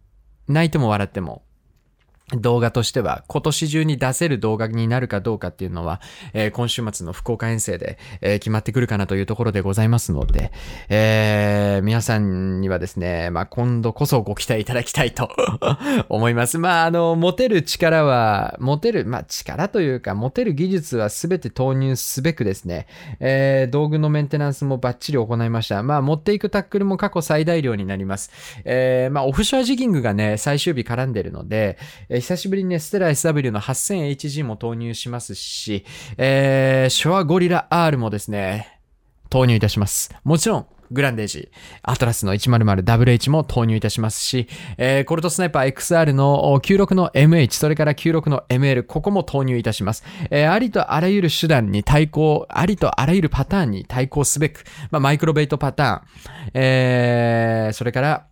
泣いても笑っても、動画としては今年中に出せる動画になるかどうかっていうのは、えー今週末の福岡遠征で、えー決まってくるかなというところでございますので、えー皆さんにはですね、まあ、今度こそご期待いただきたいと *laughs* 思います。まあ、あの、持てる力は、持てる、まあ、力というか、持てる技術は全て投入すべくですね、えー道具のメンテナンスもバッチリ行いました。まあ、持っていくタックルも過去最大量になります。えーまあ、オフショアジギングがね、最終日絡んでるので、えー久しぶりにね、ステラ SW の 8000HG も投入しますし、えー、ショアゴリラ R もですね、投入いたします。もちろん、グランデージ、アトラスの 100WH も投入いたしますし、えーコルトスナイパー XR の96の MH、それから96の ML、ここも投入いたします。えーありとあらゆる手段に対抗、ありとあらゆるパターンに対抗すべく、まあ、マイクロベイトパターン、えーそれから、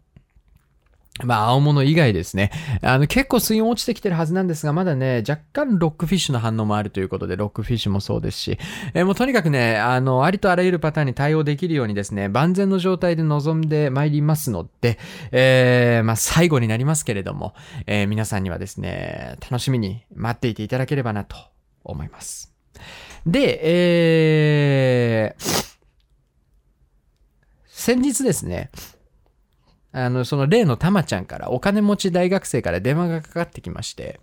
まあ、青物以外ですね。あの、結構水温落ちてきてるはずなんですが、まだね、若干ロックフィッシュの反応もあるということで、ロックフィッシュもそうですし、えーもうとにかくね、あの、ありとあらゆるパターンに対応できるようにですね、万全の状態で臨んでまいりますので、えーまあ、最後になりますけれども、えー皆さんにはですね、楽しみに待っていていただければなと思います。で、えー、先日ですね、あの、その例のたまちゃんから、お金持ち大学生から電話がかかってきまして、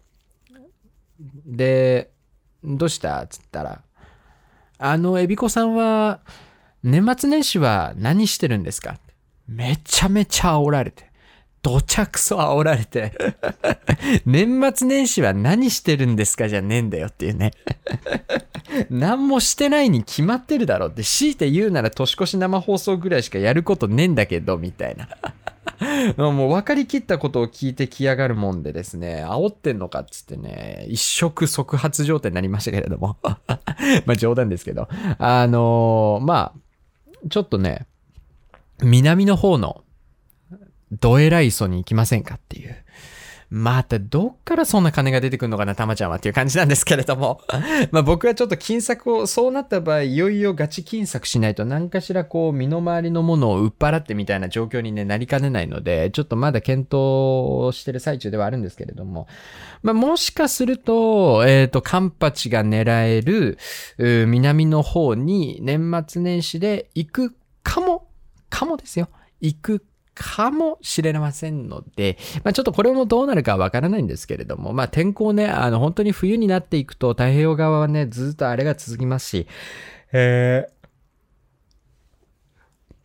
で、どうしたつったら、あの、エビコさんは、年末年始は何してるんですか？めちゃめちゃ煽られて。どちゃくそ煽られて。*laughs* 年末年始は何してるんですかじゃねえんだよっていうね。何もしてないに決まってるだろうって、強いて言うなら年越し生放送ぐらいしかやることねえんだけど、みたいな。*laughs* もう分かりきったことを聞いてきやがるもんでですね、煽ってんのかっつってね、一触即発状態になりましたけれども。*laughs* まあ冗談ですけど。あのーまあ、ちょっとね、南の方の、ドエライソに行きませんかっていう。またどっからそんな金が出てくるのかな、たまちゃんはっていう感じなんですけれども。*laughs* まあ僕はちょっと金策を、そうなった場合、いよいよガチ金策しないと何かしらこう身の回りのものを売っ払ってみたいな状況に、ね、なりかねないので、ちょっとまだ検討してる最中ではあるんですけれども。まあもしかすると、えっ、と、カンパチが狙える、南の方に年末年始で行くかも、かもですよ。行くかもしれませんので、まあ、ちょっとこれもどうなるかわからないんですけれども、まあ、天候ね、あの、本当に冬になっていくと太平洋側はね、ずっとあれが続きますし、え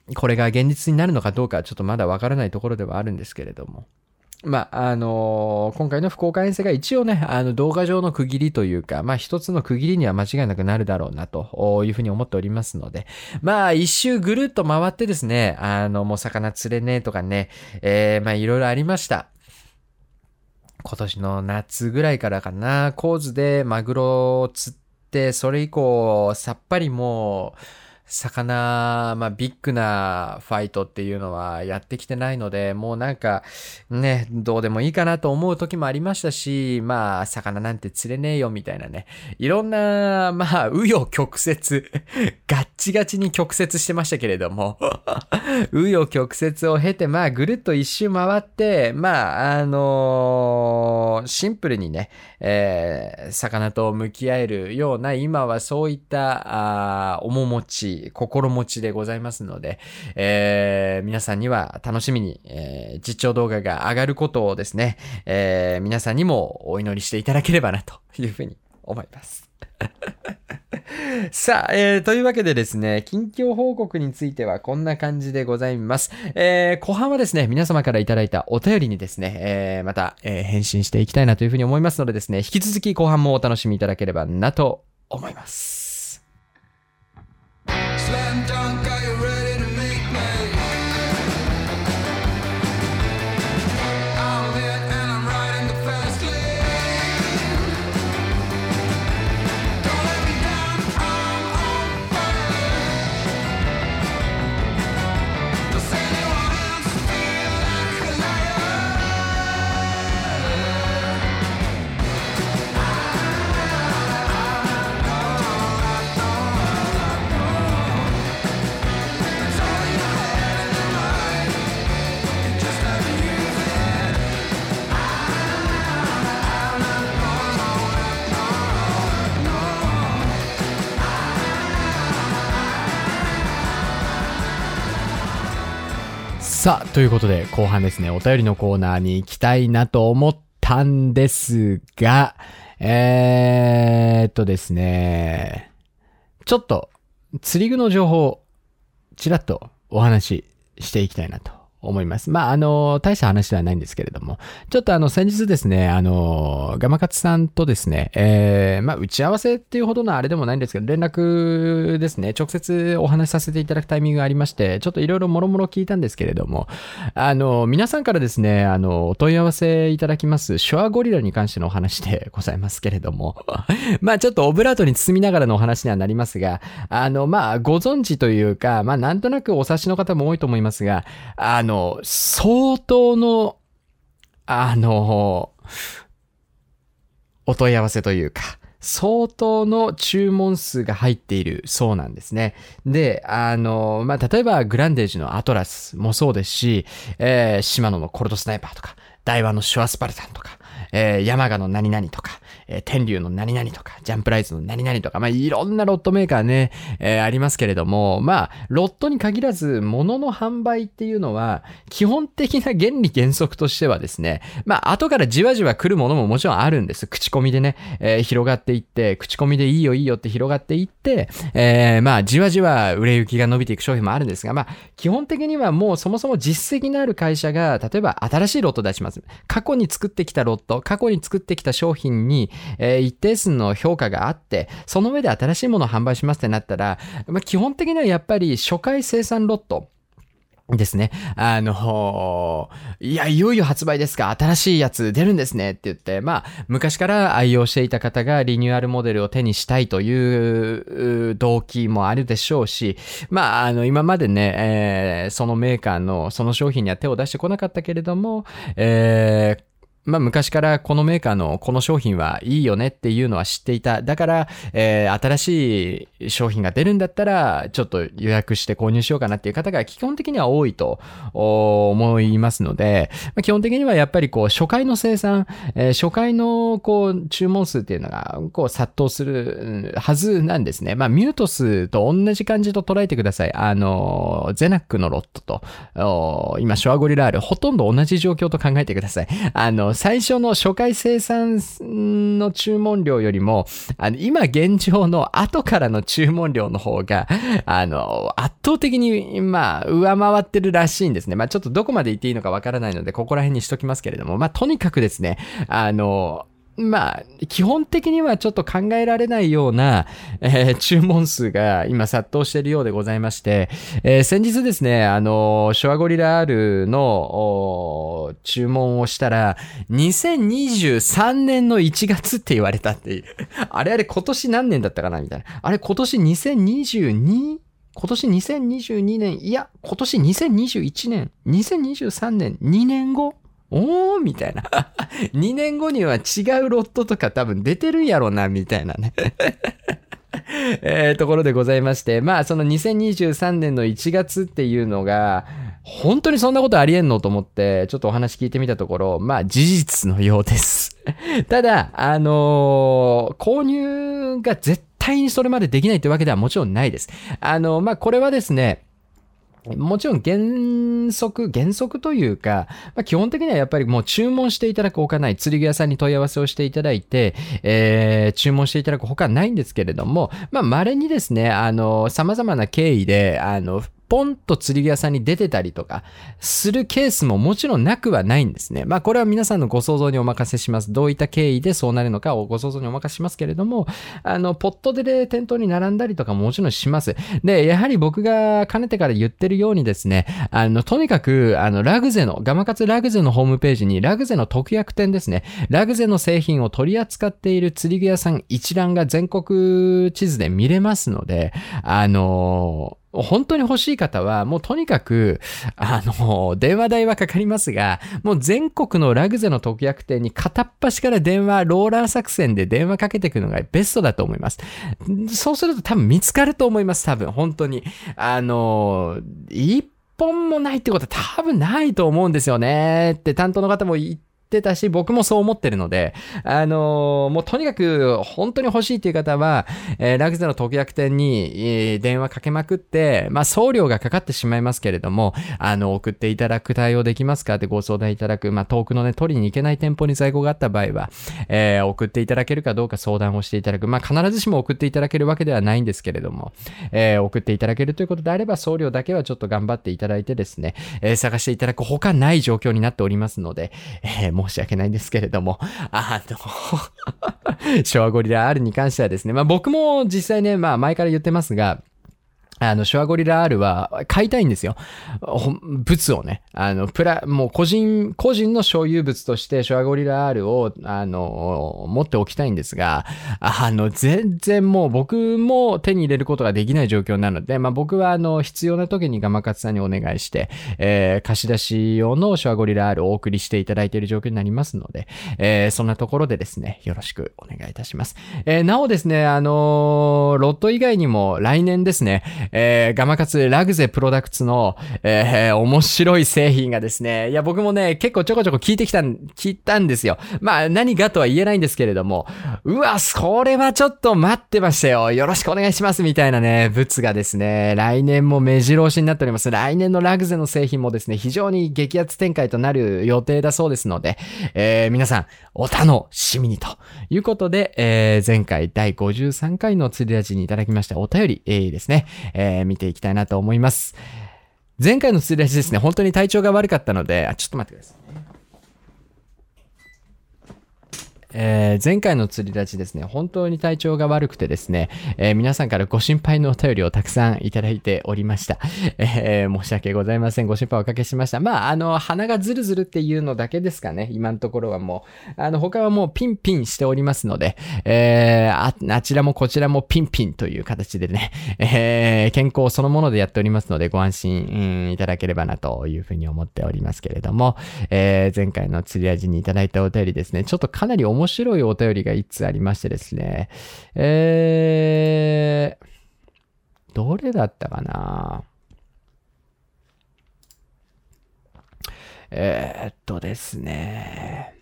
ー、これが現実になるのかどうかちょっとまだわからないところではあるんですけれども。まあ、あのー今回の福岡遠征が一応ね、あの動画上の区切りというか、まあ一つの区切りには間違いなくなるだろうなというふうに思っておりますので、まあ一周ぐるっと回ってですね、あの、もう魚釣れねえとかね、えー、まあいろいろありました。今年の夏ぐらいからかな、コーズでマグロを釣って、それ以降、さっぱりもう、魚、まあ、ビッグなファイトっていうのはやってきてないので、もうなんか、ね、どうでもいいかなと思う時もありましたし、まあ、魚なんて釣れねえよみたいなね。いろんな、まあ、紆余曲折、*laughs* ガッチガチに曲折してましたけれども、*laughs* 紆余曲折を経て、まあ、ぐるっと一周回って、まあ、あのーシンプルにね、えー魚と向き合えるような、今はそういった、あー面持ち、心持ちでございますので、えー皆さんには楽しみに、えー実況動画が上がることをですね、えー皆さんにもお祈りしていただければな、というふうに思います。*laughs* さあ、えーというわけでですね、近況報告についてはこんな感じでございます。えー後半はですね、皆様からいただいたお便りにですね、えーまた、えー返信していきたいなというふうに思いますのでですね、引き続き後半もお楽しみいただければなと思います。Don't. ということで後半ですね、お便りのコーナーに行きたいなと思ったんですが、えーっとですね、ちょっと釣り具の情報ちらっとお話ししていきたいなと思います。まあ、あの、大した話ではないんですけれども、ちょっとあの、先日ですね、あの、ガマカツさんとですね、えー、まあ、打ち合わせっていうほどのあれでもないんですけど、連絡ですね、直接お話しさせていただくタイミングがありまして、ちょっといろいろもろもろ聞いたんですけれども、あの、皆さんからですね、あの、お問い合わせいただきます、シュアゴリラに関してのお話で *laughs* ございますけれども、まあ、ちょっとオブラートに包みながらのお話にはなりますが、あの、まあ、ご存知というか、まあ、なんとなくお察しの方も多いと思いますが、あの、の相当の、あの、お問い合わせというか、相当の注文数が入っているそうなんですね。で、あの、まあ、例えばグランデージのアトラスもそうですし、えー、シマノのコルトスナイパーとか、ダイワのシュワスパルタンとか、えー、ヤマガの何々とか、えー、天竜の何々とか、ジャンプライズの何々とか、まあ、いろんなロットメーカーね、えーありますけれども、まあ、ロットに限らず、物の販売っていうのは、基本的な原理原則としてはですね、まあ、後からじわじわ来るものももちろんあるんです。口コミでね、えー広がっていって、口コミでいいよいいよって広がっていって、えーまあ、じわじわ売れ行きが伸びていく商品もあるんですが、まあ、基本的にはもうそもそも実績のある会社が、例えば新しいロット出します。過去に作ってきたロット、過去に作ってきた商品に、えー一定数の評価があって、その上で新しいものを販売しますってなったら、まあ、基本的にはやっぱり初回生産ロット、ですね。あの、いや、いよいよ発売ですか新しいやつ出るんですねって言って、まあ、昔から愛用していた方がリニューアルモデルを手にしたいという動機もあるでしょうし、まあ、あの、今までね、えーそのメーカーのその商品には手を出してこなかったけれども、えーまあ、昔からこのメーカーのこの商品はいいよねっていうのは知っていた。だから、えー新しい商品が出るんだったら、ちょっと予約して購入しようかなっていう方が基本的には多いと思いますので、まあ基本的にはやっぱりこう、初回の生産、えー初回のこう、注文数っていうのが、こう、殺到するはずなんですね。まあ、ミュート数と同じ感じと捉えてください。あの、ゼナックのロットと、今、ショアゴリラール、ほとんど同じ状況と考えてください。あの、最初の初回生産の注文量よりも、あの、今現状の後からの注文量の方が、あの、圧倒的に、まあ、上回ってるらしいんですね。まあ、ちょっとどこまで言っていいのかわからないので、ここら辺にしときますけれども、まあ、とにかくですね、あの、まあ、基本的にはちょっと考えられないような、えー注文数が今殺到しているようでございまして、えー先日ですね、あの、ショアゴリラ R の注文をしたら、2023年の1月って言われたっていう。*laughs* あれあれ今年何年だったかなみたいな。あれ今年 2022? 今年2022年、いや、今年2021年、2023年、2年後？おーみたいな。*laughs* 2年後には違うロットとか多分出てるんやろな、みたいなね。*laughs* えところでございまして、まあその2023年の1月っていうのが、本当にそんなことありえんのと思って、ちょっとお話聞いてみたところ、まあ事実のようです。*laughs* ただ、あのー購入が絶対にそれまでできないってわけではもちろんないです。あのまあこれはですね、もちろん原則、原則というか、まあ、基本的にはやっぱりもう注文していただくほかない、釣り具屋さんに問い合わせをしていただいて、えー注文していただくほかないんですけれども、まあ、稀にですね、あの、様々な経緯で、あの、ポンと釣り具屋さんに出てたりとか、するケースももちろんなくはないんですね。まあこれは皆さんのご想像にお任せします。どういった経緯でそうなるのかをご想像にお任せしますけれども、あの、ポットで店頭に並んだりとかももちろんします。で、やはり僕がかねてから言ってるようにですね、あの、とにかく、あの、ラグゼの、ガマカツラグゼのホームページに、ラグゼの特約店ですね、ラグゼの製品を取り扱っている釣り具屋さん一覧が全国地図で見れますので、あの本当に欲しい方は、もうとにかく、あの、電話代はかかりますが、もう全国のラグゼの特約店に片っ端から電話、ローラー作戦で電話かけていくのがベストだと思います。そうすると多分見つかると思います、多分、本当に。あの、一本もないってことは多分ないと思うんですよね。って担当の方も言ってたし、僕もそう思ってるので、あのもうとにかく本当に欲しいっていう方は、えーラグゼの特約店に、えー電話かけまくって、まあ送料がかかってしまいますけれども、あの、送っていただく対応できますかってご相談いただく、まあ遠くのね、取りに行けない店舗に在庫があった場合は、えー送っていただけるかどうか相談をしていただく。まあ必ずしも送っていただけるわけではないんですけれども、えー送っていただけるということであれば、送料だけはちょっと頑張っていただいてですね、えー探していただくほかない状況になっておりますので、えー申し訳ないんですけれども、あの、*laughs* ショアゴリラ R に関してはですね、まあ僕も実際ね、まあ前から言ってますが、あの、ショアゴリラ R は買いたいんですよ。物をね。あの、プラ、もう個人、個人の所有物としてショアゴリラ R を、あの、持っておきたいんですが、あの、全然もう僕も手に入れることができない状況なので、まあ僕はあの、必要な時にガマカツさんにお願いして、えー貸し出し用のショアゴリラ R をお送りしていただいている状況になりますので、えーそんなところでですね、よろしくお願いいたします。えーなおですね、あのロット以外にも来年ですね、えーガマカツラグゼプロダクツの、えー面白い製品がですね、いや僕もね、結構ちょこちょこ聞いてきたん、聞いたんですよ。まあ何がとは言えないんですけれども、うわ、それはちょっと待ってましたよ。よろしくお願いしますみたいなね、物がですね、来年も目白押しになっております。来年のラグゼの製品もですね、非常に激アツ展開となる予定だそうですので、えー皆さん、お楽しみにということで、えー前回第53回の釣りラジにいただきましたお便り、えーですね、えー見ていきたいなと思います。前回の釣りラジですね、本当に体調が悪かったので、あ、ちょっと待ってくださいね。えー前回の釣り立ちですね、本当に体調が悪くてですね、えー皆さんからご心配のお便りをたくさんいただいておりました。えー申し訳ございません。ご心配おかけしました。まあ、あの、鼻がズルズルっていうのだけですかね、今のところはもう。あの、他はもうピンピンしておりますので、えあ、あちらもこちらもピンピンという形でね、え健康そのものでやっておりますので、ご安心、うんいただければなというふうに思っておりますけれども、え前回の釣り味にいただいたお便りですね、ちょっとかなり面面白いお便りが一つありましてですね、えー、どれだったかな？えー、っとですね、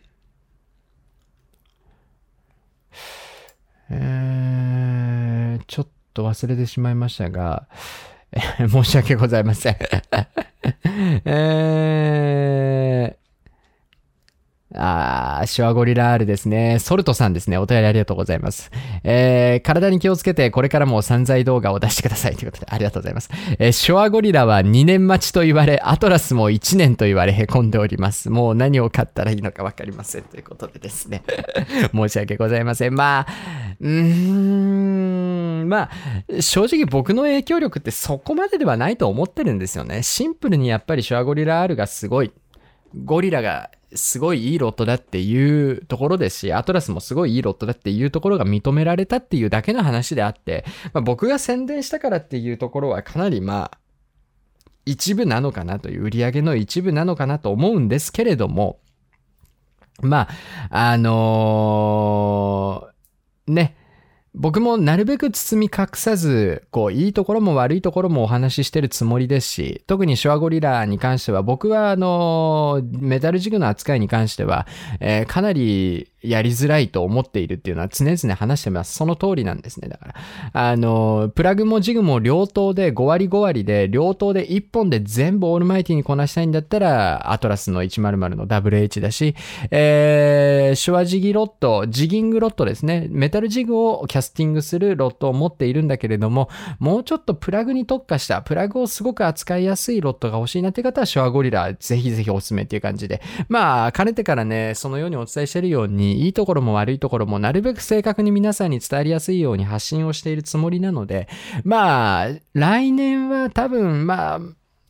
えー、ちょっと忘れてしまいましたが、申し訳ございません。*laughs* えー、あー、シュワゴリラ R ですね。ソルトさんですね。お便りありがとうございます。えー、体に気をつけて、これからも散財動画を出してください。ということで、ありがとうございます。えー、シュワゴリラは2年待ちと言われ、アトラスも1年と言われ、凹んでおります。もう何を買ったらいいのかわかりません。ということでですね。*laughs* 申し訳ございません。まあ、うーん、まあ、正直僕の影響力ってそこまでではないと思ってるんですよね。シンプルにやっぱりシュワゴリラ R がすごい。ゴリラがすごいいいロットだっていうところですし、アトラスもすごいいいロットだっていうところが認められたっていうだけの話であって、まあ、僕が宣伝したからっていうところはかなりまあ、一部なのかなという、売り上げの一部なのかなと思うんですけれども、まあ、あのーね、僕もなるべく包み隠さず、こう、いいところも悪いところもお話ししてるつもりですし、特にシュワゴリラに関しては、僕はあの、メタルジグの扱いに関しては、えーかなりやりづらいと思っているっていうのは常々話してます。その通りなんですね。だから。あの、プラグもジグも両刀で5割5割で、両刀で1本で全部オールマイティにこなしたいんだったら、アトラスの100の WH だし、えー、シュワジギロット、ジギングロットですね。メタルジグをキャスティングするロットを持っているんだけれども、もうちょっとプラグに特化した、プラグをすごく扱いやすいロットが欲しいなって方は、シュワゴリラ、ぜひぜひおすすめっていう感じで。まあ、かねてからね、そのようにお伝えしてるように、いいところも悪いところも、なるべく正確に皆さんに伝えやすいように発信をしているつもりなので、まあ、来年は多分、まあ、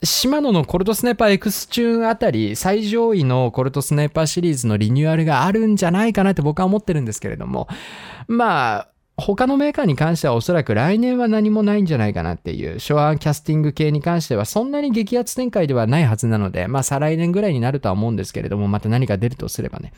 シマノのコルトスネーパーエクスチューンあたり、最上位のコルトスネーパーシリーズのリニューアルがあるんじゃないかなって僕は思ってるんですけれども、まあ、他のメーカーに関してはおそらく来年は何もないんじゃないかなっていう、ショアキャスティング系に関してはそんなに激アツ展開ではないはずなので、まあ再来年ぐらいになるとは思うんですけれども、また何か出るとすればね。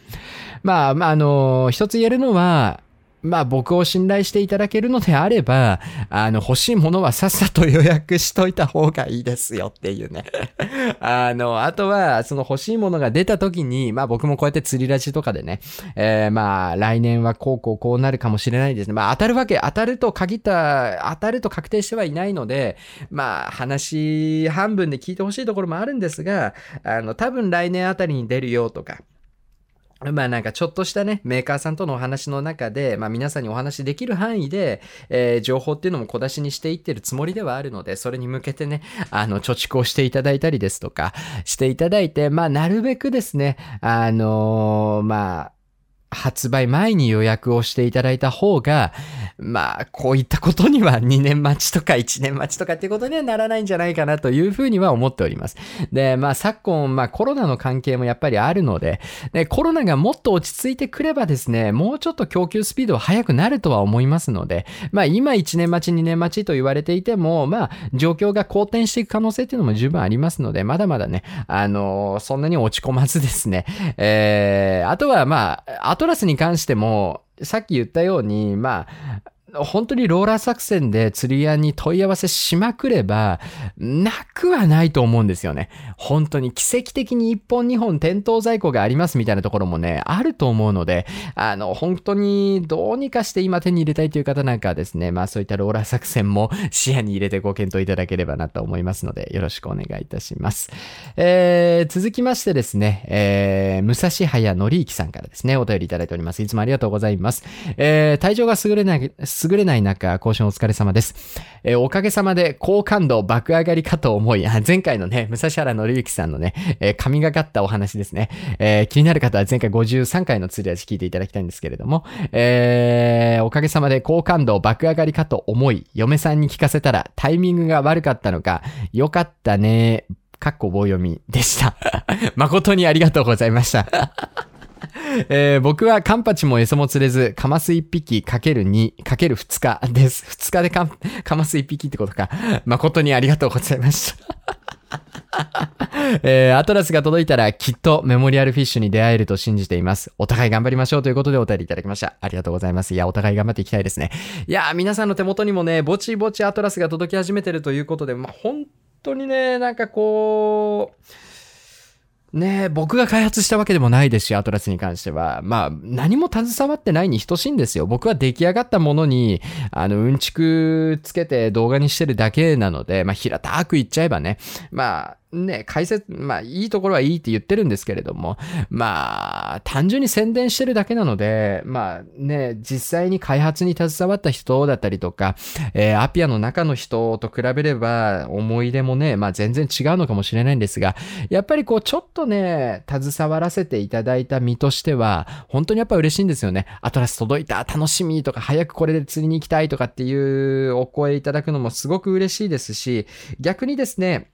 まあ、まあ、あの一つ言えるのは、まあ僕を信頼していただけるのであれば、あの欲しいものはさっさと予約しといた方がいいですよっていうね。*laughs* あの、あとはその欲しいものが出た時に、まあ僕もこうやって釣りラジとかでね、えーまあ来年はこうこうこうなるかもしれないですね。まあ当たるわけ、当たると限った、当たると確定してはいないので、まあ話半分で聞いてほしいところもあるんですが、あの多分来年あたりに出るよとか、まあなんかちょっとしたね、メーカーさんとのお話の中で、まあ皆さんにお話できる範囲で、えー情報っていうのも小出しにしていってるつもりではあるので、それに向けてね、あの、貯蓄をしていただいたりですとか、していただいて、まあなるべくですね、あのーまあ、発売前に予約をしていただいた方が、まあ、こういったことには2年待ちとか1年待ちとかっていうことにはならないんじゃないかなというふうには思っております。で、まあ昨今、まあコロナの関係もやっぱりあるので、でコロナがもっと落ち着いてくればですね、もうちょっと供給スピードは速くなるとは思いますので、まあ今1年待ち2年待ちと言われていても、まあ状況が好転していく可能性っていうのも十分ありますので、まだまだね、あのそんなに落ち込まずですね、えー、あとはまあ、アトラスに関しても、さっき言ったように、まあ、本当にローラー作戦で釣り屋に問い合わせしまくれば、なくはないと思うんですよね。本当に奇跡的に1本2本店頭在庫がありますみたいなところもね、あると思うので、あの、本当にどうにかして今手に入れたいという方なんかはですね、まあそういったローラー作戦も視野に入れてご検討いただければなと思いますので、よろしくお願いいたします。えー、続きましてですね、えー、武蔵早則之さんからですね、お便りいただいております。いつもありがとうございます。えー、体調が優れない、優れない中、更新お疲れ様です。えーおかげさまで好感度爆上がりかと思い、前回のね、武蔵原紀之さんのね、えー神がかったお話ですね。えー気になる方は前回53回の釣り味聞いていただきたいんですけれども、えーおかげさまで好感度爆上がりかと思い、嫁さんに聞かせたらタイミングが悪かったのか、よかったね、かっこ棒読みでした。*laughs* 誠にありがとうございました。*laughs* えー僕はカンパチもエソも釣れず、カマス1匹かける2、かける2日です。*laughs* 2日でカカマス1匹ってことか。*laughs* 誠にありがとうございました。えーアトラスが届いたらきっとメモリアルフィッシュに出会えると信じています。お互い頑張りましょうということでお便りいただきました。ありがとうございます。いや、お互い頑張っていきたいですね。いや、皆さんの手元にもね、ぼちぼちアトラスが届き始めてるということで、ま、本当にね、なんかこう、ね、僕が開発したわけでもないですし、アトラスに関しては。まあ、何も携わってないに等しいんですよ。僕は出来上がったものに、あの、うんちくつけて動画にしてるだけなので、まあ、平たく言っちゃえばね。まあ、ね、解説、まあ、いいところはいいって言ってるんですけれども、まあ、単純に宣伝してるだけなので、まあね、実際に開発に携わった人だったりとか、えーアピアの中の人と比べれば、思い出もね、まあ全然違うのかもしれないんですが、やっぱりこう、ちょっととね、携わらせていただいた身としては、本当にやっぱ嬉しいんですよね。アトラス届いた、楽しみとか、早くこれで釣りに行きたいとかっていうお声いただくのもすごく嬉しいですし、逆にですね、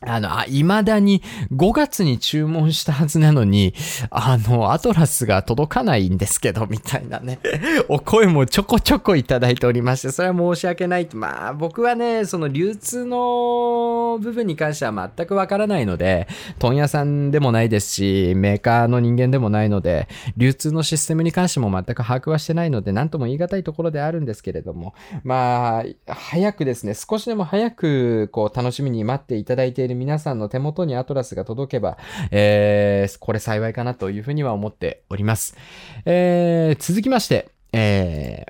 あの、あ、未だに5月に注文したはずなのに、あの、アトラスが届かないんですけど、みたいなね、*laughs* お声もちょこちょこいただいておりまして、それは申し訳ない。まあ、僕はね、その流通の部分に関しては全くわからないので、問屋さんでもないですし、メーカーの人間でもないので、流通のシステムに関しても全く把握はしてないので、なんとも言い難いところであるんですけれども、まあ、早くですね、少しでも早く、こう、楽しみに待っていただいて皆さんの手元にアトラスが届けば、えー、これ幸いかなというふうには思っております。えー、続きまして、え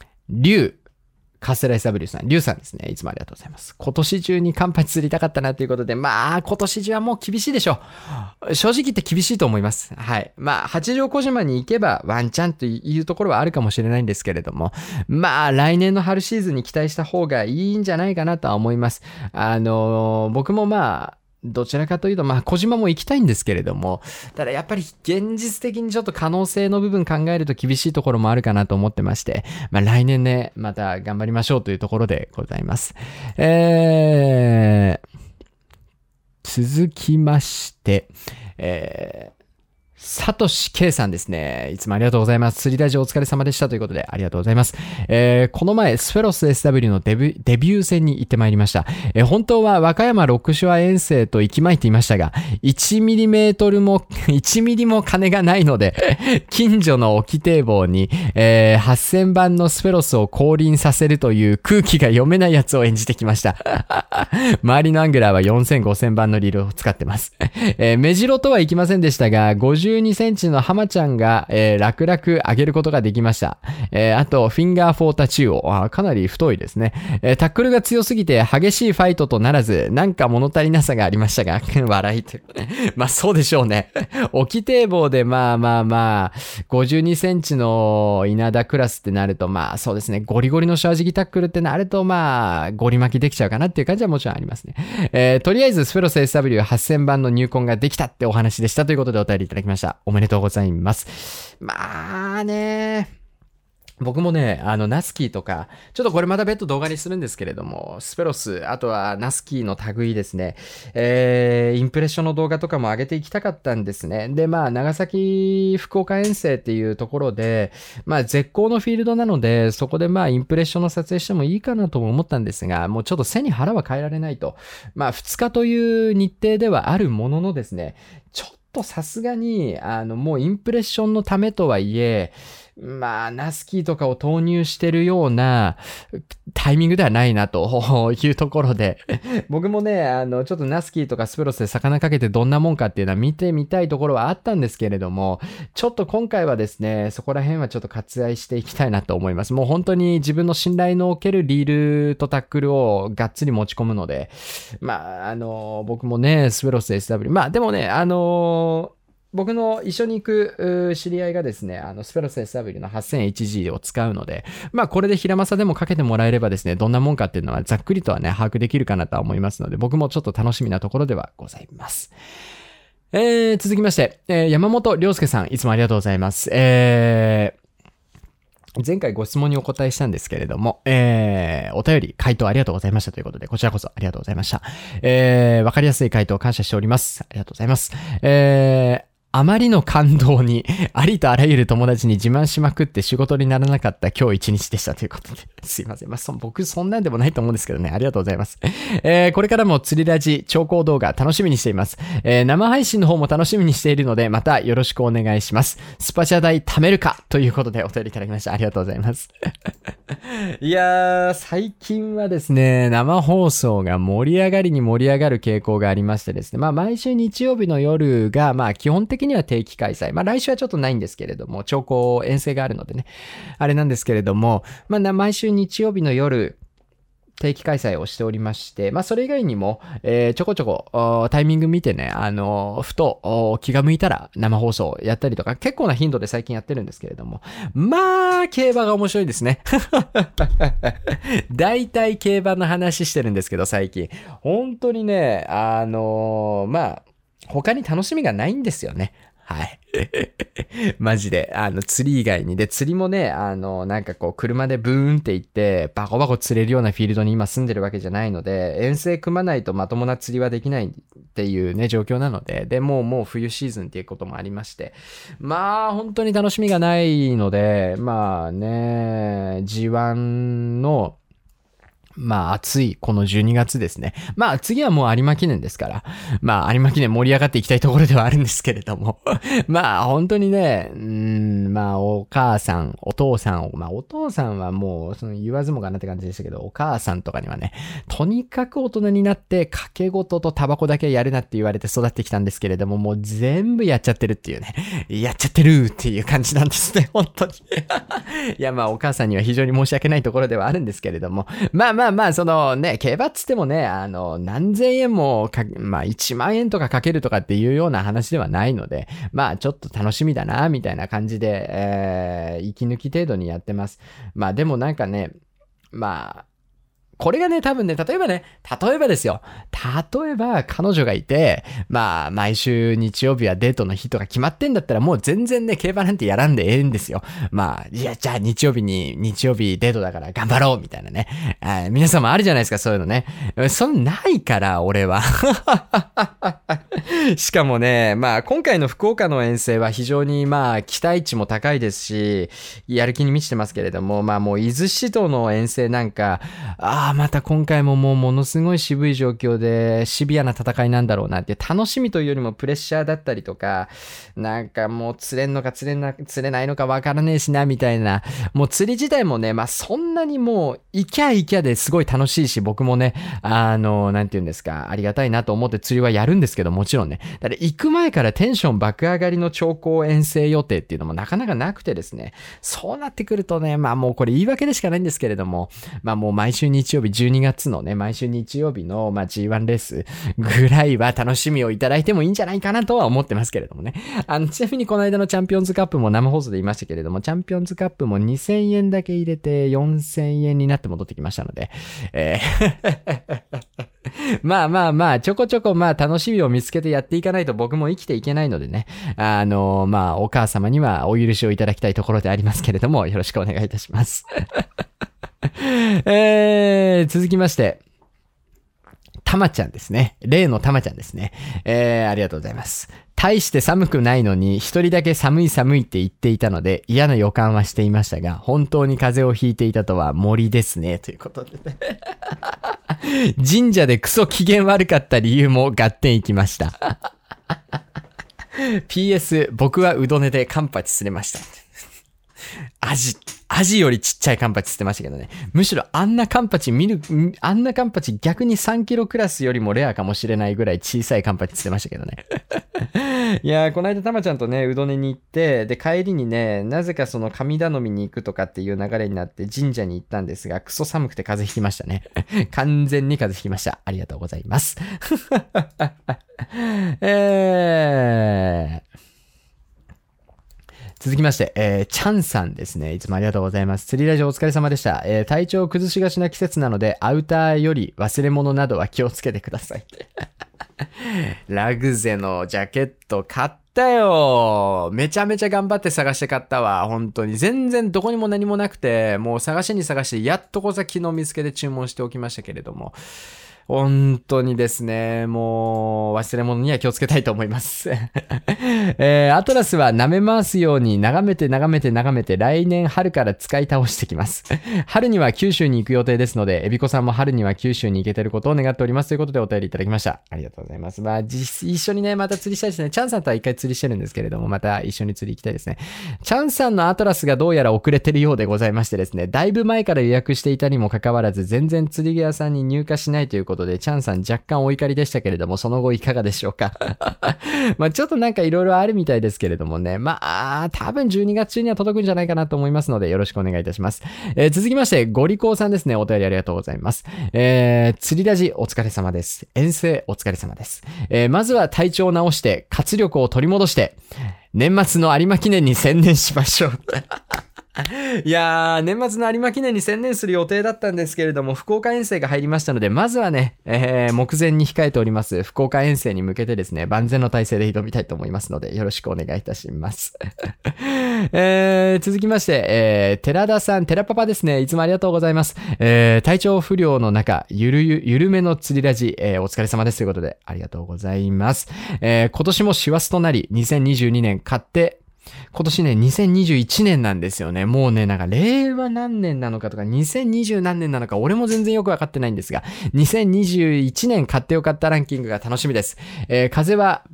ー、竜、カステラ SW さん、リュウさんですね。いつもありがとうございます。今年中に乾杯釣りたかったなということで、まあ、今年中はもう厳しいでしょう。正直言って厳しいと思います。はい。まあ、八丈小島に行けばワンチャンというところはあるかもしれないんですけれども、まあ、来年の春シーズンに期待した方がいいんじゃないかなとは思います。あのー僕もまあ、どちらかというと、まあ、小島も行きたいんですけれども、ただやっぱり現実的にちょっと可能性の部分考えると厳しいところもあるかなと思ってまして、まあ来年ね、また頑張りましょうというところでございます。えー、続きまして、えー、サトシ K さんですね。いつもありがとうございます。釣りラジオお疲れ様でしたということでありがとうございます。えーこの前、スフェロス SW のデビュデビュー戦に行ってまいりました。えー本当は和歌山六手話遠征と行きまいていましたが、1ミリメートルも、*laughs* 1ミリも金がないので、*laughs* 近所の沖堤防に、えー8000番のスフェロスを降臨させるという空気が読めないやつを演じてきました。*laughs* 周りのアングラーは4000、5000番のリールを使ってます。えー、目白とはいきませんでしたが、52センチのハマちゃんが、えー楽々上げることができました。えーあと、フィンガーフォータチューを、あかなり太いですね。えータックルが強すぎて激しいファイトとならず、なんか物足りなさがありましたが、*laughs* 笑いって。*laughs* まあそうでしょうね。沖堤防でまあまあまあ、52センチの稲田クラスってなると、まあそうですね、ゴリゴリの正直タックルってなると、まあ、ゴリ巻きできちゃうかなっていう感じはもちろんありますね。えーとりあえず、スフェロス SW8000 番の入魂ができたってお話でしたということでお便りいただきましたした。おめでとうございます。まあね僕もね、あの、ナスキーとか、ちょっとこれまた別途動画にするんですけれども、スペロス、あとはナスキーの類ですね、えー、インプレッションの動画とかも上げていきたかったんですね。で、まあ、長崎、福岡遠征っていうところで、まあ、絶好のフィールドなので、そこでまあ、インプレッションの撮影してもいいかなとも思ったんですが、もうちょっと背に腹は変えられないと。まあ、2日という日程ではあるもののですね、ちょっとさすがに、あの、もうインプレッションのためとはいえ、まあ、ナスキーとかを投入してるようなタイミングではないなと *laughs* いうところで、僕もね、あの、ちょっとナスキーとかスプロスで魚かけてどんなもんかっていうのは見てみたいところはあったんですけれども、ちょっと今回はですね、そこら辺はちょっと割愛していきたいなと思います。もう本当に自分の信頼のおけるリールとタックルをがっつり持ち込むので、まあ、あの、僕もね、スプロス SW、まあでもね、あの、僕の一緒に行く知り合いがですね、あの、スペロス SW の 8000HG を使うので、まあこれで平正でもかけてもらえればですね、どんなもんかっていうのはざっくりとはね、把握できるかなとは思いますので、僕もちょっと楽しみなところではございます。えー、続きまして、えー山本良介さん、いつもありがとうございます。えー、前回ご質問にお答えしたんですけれども、えー、お便り、回答ありがとうございましたということで、こちらこそありがとうございました。えー、わかりやすい回答感謝しております。ありがとうございます。えー、あまりの感動に、*laughs* ありとあらゆる友達に自慢しまくって仕事にならなかった今日一日でしたということで。*laughs* すいません。まあ、そ僕そんなんでもないと思うんですけどね。ありがとうございます。*laughs* えー、これからも釣りラジ、超高動画楽しみにしています。えー、生配信の方も楽しみにしているので、またよろしくお願いします。スパチャ代貯めるかということでお便りいただきました。ありがとうございます。いやー、最近はですね、生放送が盛り上がりに盛り上がる傾向がありましてですね、まあ毎週日曜日の夜が、まあ基本的には定期開催。まあ来週はちょっとないんですけれども、超高遠征があるのでね、あれなんですけれども、まあ毎週日曜日の夜、定期開催をしておりまして、まあそれ以外にも、えーちょこちょこタイミング見てね、あのふと気が向いたら生放送やったりとか、結構な頻度で最近やってるんですけれども、まあ、競馬が面白いですね。*laughs* 大体競馬の話してるんですけど、最近。本当にね、あのまあ、他に楽しみがないんですよね。はい。*laughs* マジで。あの、釣り以外に。で、釣りもね、あの、なんかこう、車でブーンって行って、バコバコ釣れるようなフィールドに今住んでるわけじゃないので、遠征組まないとまともな釣りはできないっていうね、状況なので、で、もうもう冬シーズンっていうこともありまして、まあ、本当に楽しみがないので、まあね、G1 の、まあ暑いこの12月ですね。まあ次はもう有馬記念ですから。まあ有馬記念盛り上がっていきたいところではあるんですけれども。*laughs* まあ本当にね、うん、まあお母さん、お父さん、まあお父さんはもうその言わずもがなって感じでしたけど、お母さんとかにはね、とにかく大人になって掛け事とタバコだけやるなって言われて育ってきたんですけれども、もう全部やっちゃってるっていうね。やっちゃってるっていう感じなんですね、本当に。*laughs* いやまあお母さんには非常に申し訳ないところではあるんですけれども、まあまあまあまあ、そのね、競馬っつってもね、あの、何千円もか、まあ1万円とかかけるとかっていうような話ではないので、まあちょっと楽しみだな、みたいな感じで、えー、息抜き程度にやってます。まあでもなんかね、まあ、これがね、多分ね、例えばね、例えばですよ。例えば、彼女がいて、まあ、毎週日曜日はデートの日とか決まってんだったら、もう全然ね、競馬なんてやらんでええんですよ。まあ、いや、じゃあ日曜日に、日曜日デートだから頑張ろうみたいなね。あ皆さんもあるじゃないですか、そういうのね。そんないから、俺は。*laughs* しかもね、まあ、今回の福岡の遠征は非常に、まあ、期待値も高いですし、やる気に満ちてますけれども、まあ、もう、伊豆市との遠征なんか、ああ、また今回ももう、ものすごい渋い状況で、シビアな戦いなんだろうなって、楽しみというよりもプレッシャーだったりとか、なんかもう、釣れんのか釣れな、釣れないのかわからねえしな、みたいな、もう釣り自体もね、まあ、そんなにもう、行きゃ行きゃですごい楽しいし、僕もね、あの、なんて言うんですか、ありがたいなと思って釣りはやるんですけど、もちろんね。だから行く前からテンション爆上がりの超高遠征予定っていうのもなかなかなくてですね、そうなってくるとね、まあもうこれ言い訳でしかないんですけれども、まあもう毎週日曜日、12月のね、毎週日曜日の、まあ G1 レースぐらいは楽しみをいただいてもいいんじゃないかなとは思ってますけれどもね。あの、ちなみにこの間のチャンピオンズカップも生放送で言いましたけれども、チャンピオンズカップも2000円だけ入れて4000円になって戻ってきましたので、えー *laughs* まあまあまあ、ちょこちょこまあ楽しみを見つけてやっていかないと僕も生きていけないのでね。あの、まあお母様にはお許しをいただきたいところでありますけれども、よろしくお願いいたします。*laughs* え、続きまして。たまちゃんですね。例のたまちゃんですね。えー、ありがとうございます。大して寒くないのに、一人だけ寒い寒いって言っていたので、嫌な予感はしていましたが、本当に風邪をひいていたとは森ですね。ということでね。*laughs* 神社でクソ機嫌悪かった理由も合点いきました。*laughs* PS、僕はうどねでカンパチすれました。アジ、アジよりちっちゃいカンパチ捨てましたけどね。むしろあんなカンパチ見る、んあんなカンパチ逆に3キロクラスよりもレアかもしれないぐらい小さいカンパチ捨てましたけどね。*laughs* いやー、この間たまちゃんとね、うどねに行って、で、帰りにね、なぜかその神頼みに行くとかっていう流れになって神社に行ったんですが、クソ寒くて風邪ひきましたね。*laughs* 完全に風邪ひきました。ありがとうございます。えー、続きまして、えー、チャンさんですね。いつもありがとうございます。釣りラジオお疲れ様でした。えー、体調を崩しがちな季節なので、アウターより忘れ物などは気をつけてください。*laughs* ラグゼのジャケット買ったよめちゃめちゃ頑張って探して買ったわ。本当に。全然どこにも何もなくて、もう探しに探して、やっとこさ昨日見つけて注文しておきましたけれども。本当にですね、もう忘れ物には気をつけたいと思います。*laughs* えーアトラスは舐め回すように眺めて眺めて眺めて来年春から使い倒してきます。春には九州に行く予定ですので、エビコさんも春には九州に行けてることを願っておりますということでお便りいただきました。ありがとうございます。まあ、一緒にね、また釣りしたいですね。チャンさんとは一回釣りしてるんですけれども、また一緒に釣り行きたいですね。チャンさんのアトラスがどうやら遅れてるようでございましてですね、だいぶ前から予約していたにもかかわらず、全然釣り具屋さんに入荷しないということで、チャンさん若干お怒りでしたけれども、その後いかがでしょうか？*laughs* まあちょっとなんかいろいろあるみたいですけれどもね、まあ多分12月中には届くんじゃないかなと思いますので、よろしくお願いいたします。えー続きまして、ゴリコーさんですね、お便りありがとうございます。えー、釣りラジお疲れ様です。遠征お疲れ様です。えーまずは体調を直して、活力を取り戻して、年末の有馬記念に専念しましょう。*laughs* いやー、年末の有馬記念に専念する予定だったんですけれども、福岡遠征が入りましたので、まずはね、えー、目前に控えております、福岡遠征に向けてですね、万全の体制で挑みたいと思いますので、よろしくお願いいたします。*laughs* えー、続きまして、えー、寺田さん、寺パパですね、いつもありがとうございます。えー、体調不良の中、ゆるゆ、ゆるめの釣りラジ、えー、お疲れ様ですということで、ありがとうございます。えー、今年も師走となり、2022年買って、今年ね、2021年なんですよね。もうね、なんか、令和何年なのかとか、2020何年なのか、俺も全然よくわかってないんですが、2021年買ってよかったランキングが楽しみです。えー風は、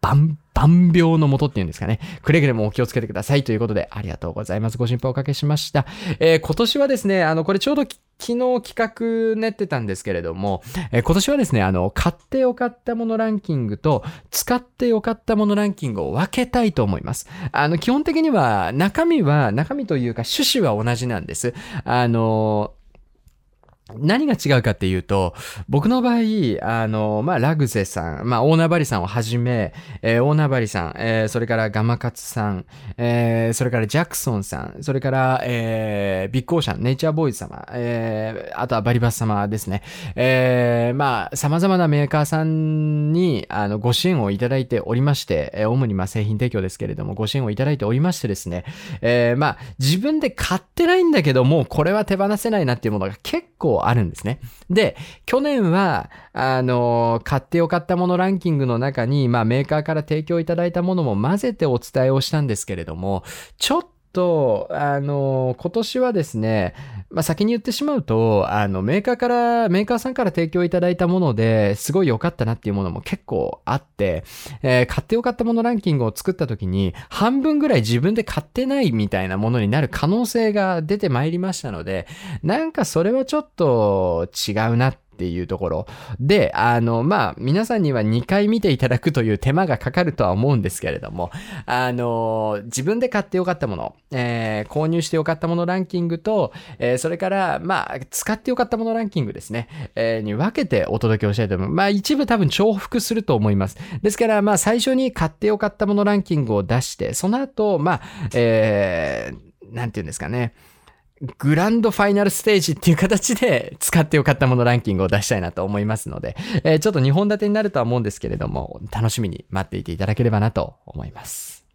バン、万病のもとっていうんですかね。くれぐれもお気をつけてくださいということで、ありがとうございます。ご心配おかけしました。えー今年はですね、あの、これちょうど昨日企画練ってたんですけれども、えー今年はですね、あの、買ってよかったものランキングと、使ってよかったものランキングを分けたいと思います。あの、基本的には、中身は、中身というか趣旨は同じなんです。あの、何が違うかっていうと、僕の場合、あの、まあ、ラグゼさん、まあ、大名張さんをはじめ、えー大名張さん、えーそれからガマカツさん、えーそれからジャクソンさん、それから、えービッグオーシャン、ネイチャーボーイズ様、えーあとはバリバス様ですね。えーまあ、様々なメーカーさんに、あの、ご支援をいただいておりまして、え主にま製品提供ですけれども、ご支援をいただいておりましてですね、えーまあ、自分で買ってないんだけどもう、これは手放せないなっていうものが結構あるんですね。で、去年は、あの、買ってよかったものランキングの中に、まあ、メーカーから提供いただいたものも混ぜてお伝えをしたんですけれども、ちょっと、とあの、今年はですね、まあ、先に言ってしまうと、あの、メーカーから、メーカーさんから提供いただいたものですごい良かったなっていうものも結構あって、えー買って良かったものランキングを作った時に、半分ぐらい自分で買ってないみたいなものになる可能性が出てまいりましたので、なんかそれはちょっと違うなってていうところ。で、あの、まあ、皆さんには2回見ていただくという手間がかかるとは思うんですけれども、あの、自分で買ってよかったもの、えー購入してよかったものランキングと、えーそれから、まあ、使ってよかったものランキングですね、えーに分けてお届けをしたいと思います。まあ、一部多分重複すると思います。ですから、まあ、最初に買ってよかったものランキングを出して、その後、まあ、えーなんていうんですかね、グランドファイナルステージっていう形で使ってよかったものランキングを出したいなと思いますので、えーちょっと2本立てになるとは思うんですけれども、楽しみに待っていていただければなと思います。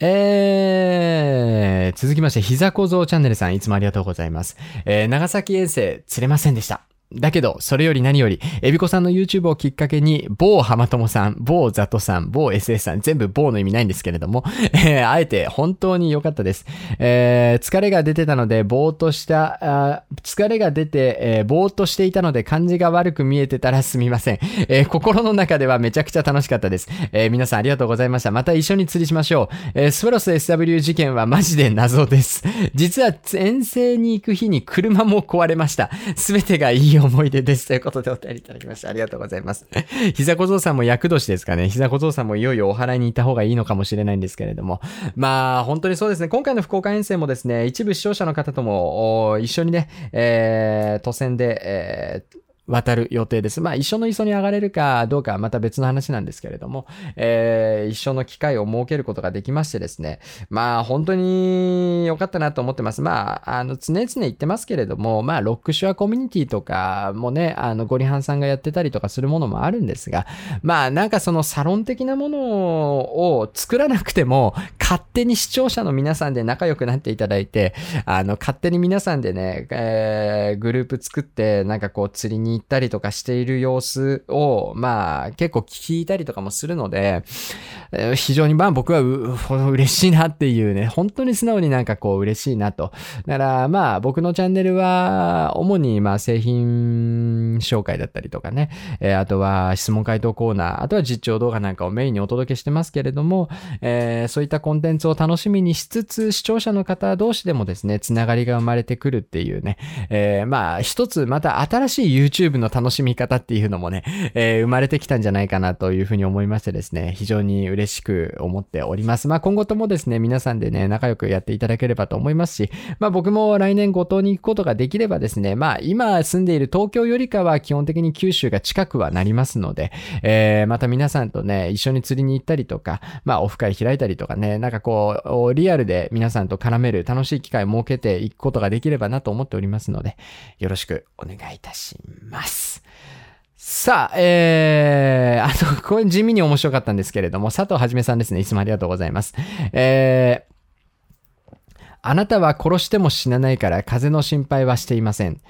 えー、続きまして、膝小僧チャンネルさん、いつもありがとうございます。えー、長崎遠征、釣れませんでした。だけど、それより何より、エビコさんの YouTube をきっかけに、某浜友さん、某ザトさん、某 SS さん、全部某の意味ないんですけれども、えーあえて本当に良かったです。えー疲れが出てたので、ぼーっとした、あ疲れが出て、えーぼーっとしていたので、感じが悪く見えてたらすみません。えー心の中ではめちゃくちゃ楽しかったです。えー皆さんありがとうございました。また一緒に釣りしましょう。えースプロス SW 事件はマジで謎です。実は遠征に行く日に車も壊れました。すべてがいいよ思い出です。ということでお便りいただきました。ありがとうございます。膝小僧さんも役年ですかね。膝小僧さんもいよいよお祓いに行った方がいいのかもしれないんですけれども。まあ、本当にそうですね。今回の福岡遠征もですね、一部視聴者の方とも一緒にね、えー、都線で、えー渡る予定です。まあ一緒の磯に上がれるかどうかはまた別の話なんですけれども、えー一緒の機会を設けることができましてですね、まあ本当に良かったなと思ってます。まあ、あの、常々言ってますけれども、まあロックシュアコミュニティとかもね、あの、ゴリハンさんがやってたりとかするものもあるんですが、まあなんかそのサロン的なものを作らなくても、勝手に視聴者の皆さんで仲良くなっていただいて、あの、勝手に皆さんでね、えーグループ作って、なんかこう釣りに行ったりとかしている様子を、まあ結構聞いたりとかもするので、え非常にまあ僕はう *laughs* 嬉しいなっていうね、本当に素直になんかこう嬉しいなと。だからまあ僕のチャンネルは主にまあ製品紹介だったりとかね、えーあとは質問回答コーナー、あとは実況動画なんかをメインにお届けしてますけれども、えーそういったコンテンツを楽しみにしつつ、視聴者の方同士でもですね、つながりが生まれてくるっていうね、えーまあ一つまた新しい YouTube の楽しみ方っていうのもね、えー生まれてきたんじゃないかなというふうに思いましてですね、非常に嬉しいしく思っております。まあ今後ともですね、皆さんでね、仲良くやっていただければと思いますし、まあ僕も来年五島に行くことができればですね、まあ今住んでいる東京よりかは基本的に九州が近くはなりますので、えーまた皆さんとね、一緒に釣りに行ったりとか、まあオフ会開いたりとかね、なんかこう、リアルで皆さんと絡める楽しい機会を設けていくことができればなと思っておりますので、よろしくお願いいたします。さあ、えー、あと、*laughs* これ地味に面白かったんですけれども、佐藤はじめさんですね。いつもありがとうございます。えー、あなたは殺しても死なないから風の心配はしていません。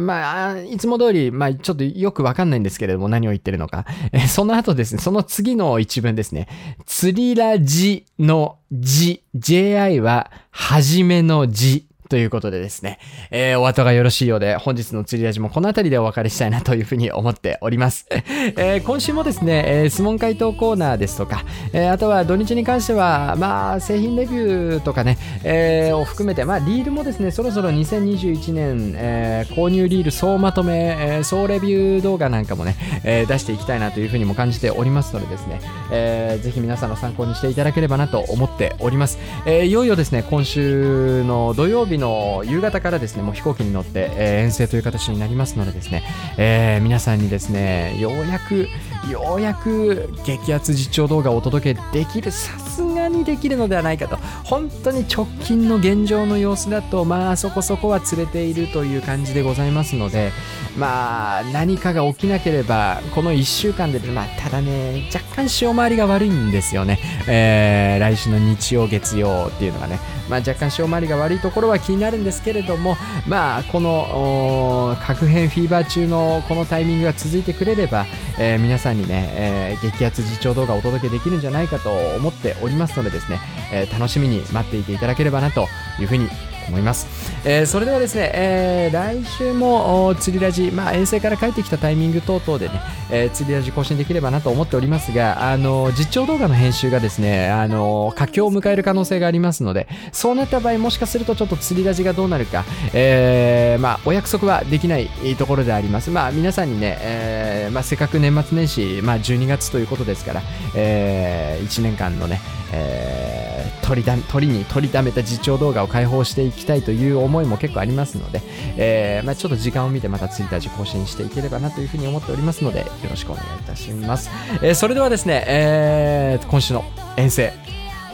まあ、いつも通り、まあ、ちょっとよくわかんないんですけれども、何を言ってるのか。えその後ですね、その次の一文ですね。釣りラジの字、JI は、はじめの字。ということでですね、えーお後がよろしいようで、本日の釣りラジもこの辺りでお別れしたいなというふうに思っております。*laughs* えー今週もですね、えー質問回答コーナーですとか、えーあとは土日に関しては、まあ、製品レビューとかね、えーを含めて、まあ、リールもですね、そろそろ2021年、えー購入リール総まとめ、えー総レビュー動画なんかもね、えー出していきたいなというふうにも感じておりますのでですね、えーぜひ皆さんの参考にしていただければなと思っております。えーいよいよですね、今週の土曜日の夕方からですね、もう飛行機に乗って、えー遠征という形になりますのでですね、えー皆さんにですね、ようやく、ようやく激アツ実況動画をお届けできる、さすがにできるのではないかと、本当に直近の現状の様子だと、まあそこそこは釣れているという感じでございますので、まあ何かが起きなければ、この1週間で、まあただね、若干潮回りが悪いんですよね。えー来週の日曜、月曜っていうのがね、まあ若干潮回りが悪いところは気になるんですけれども、まあこの核変フィーバー中のこのタイミングが続いてくれれば、えー皆さんにね、えー激アツ実況動画をお届けできるんじゃないかと思っております。ますのでですね、えー楽しみに待っていていただければなというふうに思います。えーそれではですね、えー来週も釣りラジ、まあ、遠征から帰ってきたタイミング等々でね、えー釣りラジ更新できればなと思っておりますが、あのー実況動画の編集がですね、あのー佳境を迎える可能性がありますので、そうなった場合、もしかするとちょっと釣りラジがどうなるか、えーまあ、お約束はできないところであります。まあ、皆さんにね、えーまあ、せっかく年末年始、まあ、12月ということですから、えー1年間のね、えー取りだ取りに取りだめた実況動画を開放していきたいという思いも結構ありますので、えーまあ、ちょっと時間を見てまた1日更新していければなというふうに思っておりますのでよろしくお願いいたします、えーそれではですね、えー今週の遠征。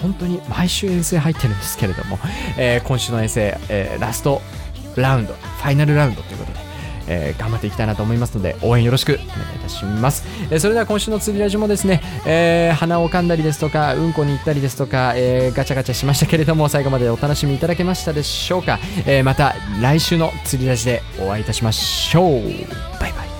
本当に毎週遠征入ってるんですけれども、え今週の遠征、えラストラウンドファイナルラウンドということでえー頑張っていきたいなと思いますので応援よろしくお願いいたします、えーそれでは今週の釣りラジもですね、えー鼻を噛んだりですとかうんこに行ったりですとか、えーガチャガチャしましたけれども最後までお楽しみいただけましたでしょうか、えーまた来週の釣りラジでお会いいたしましょう。バイ。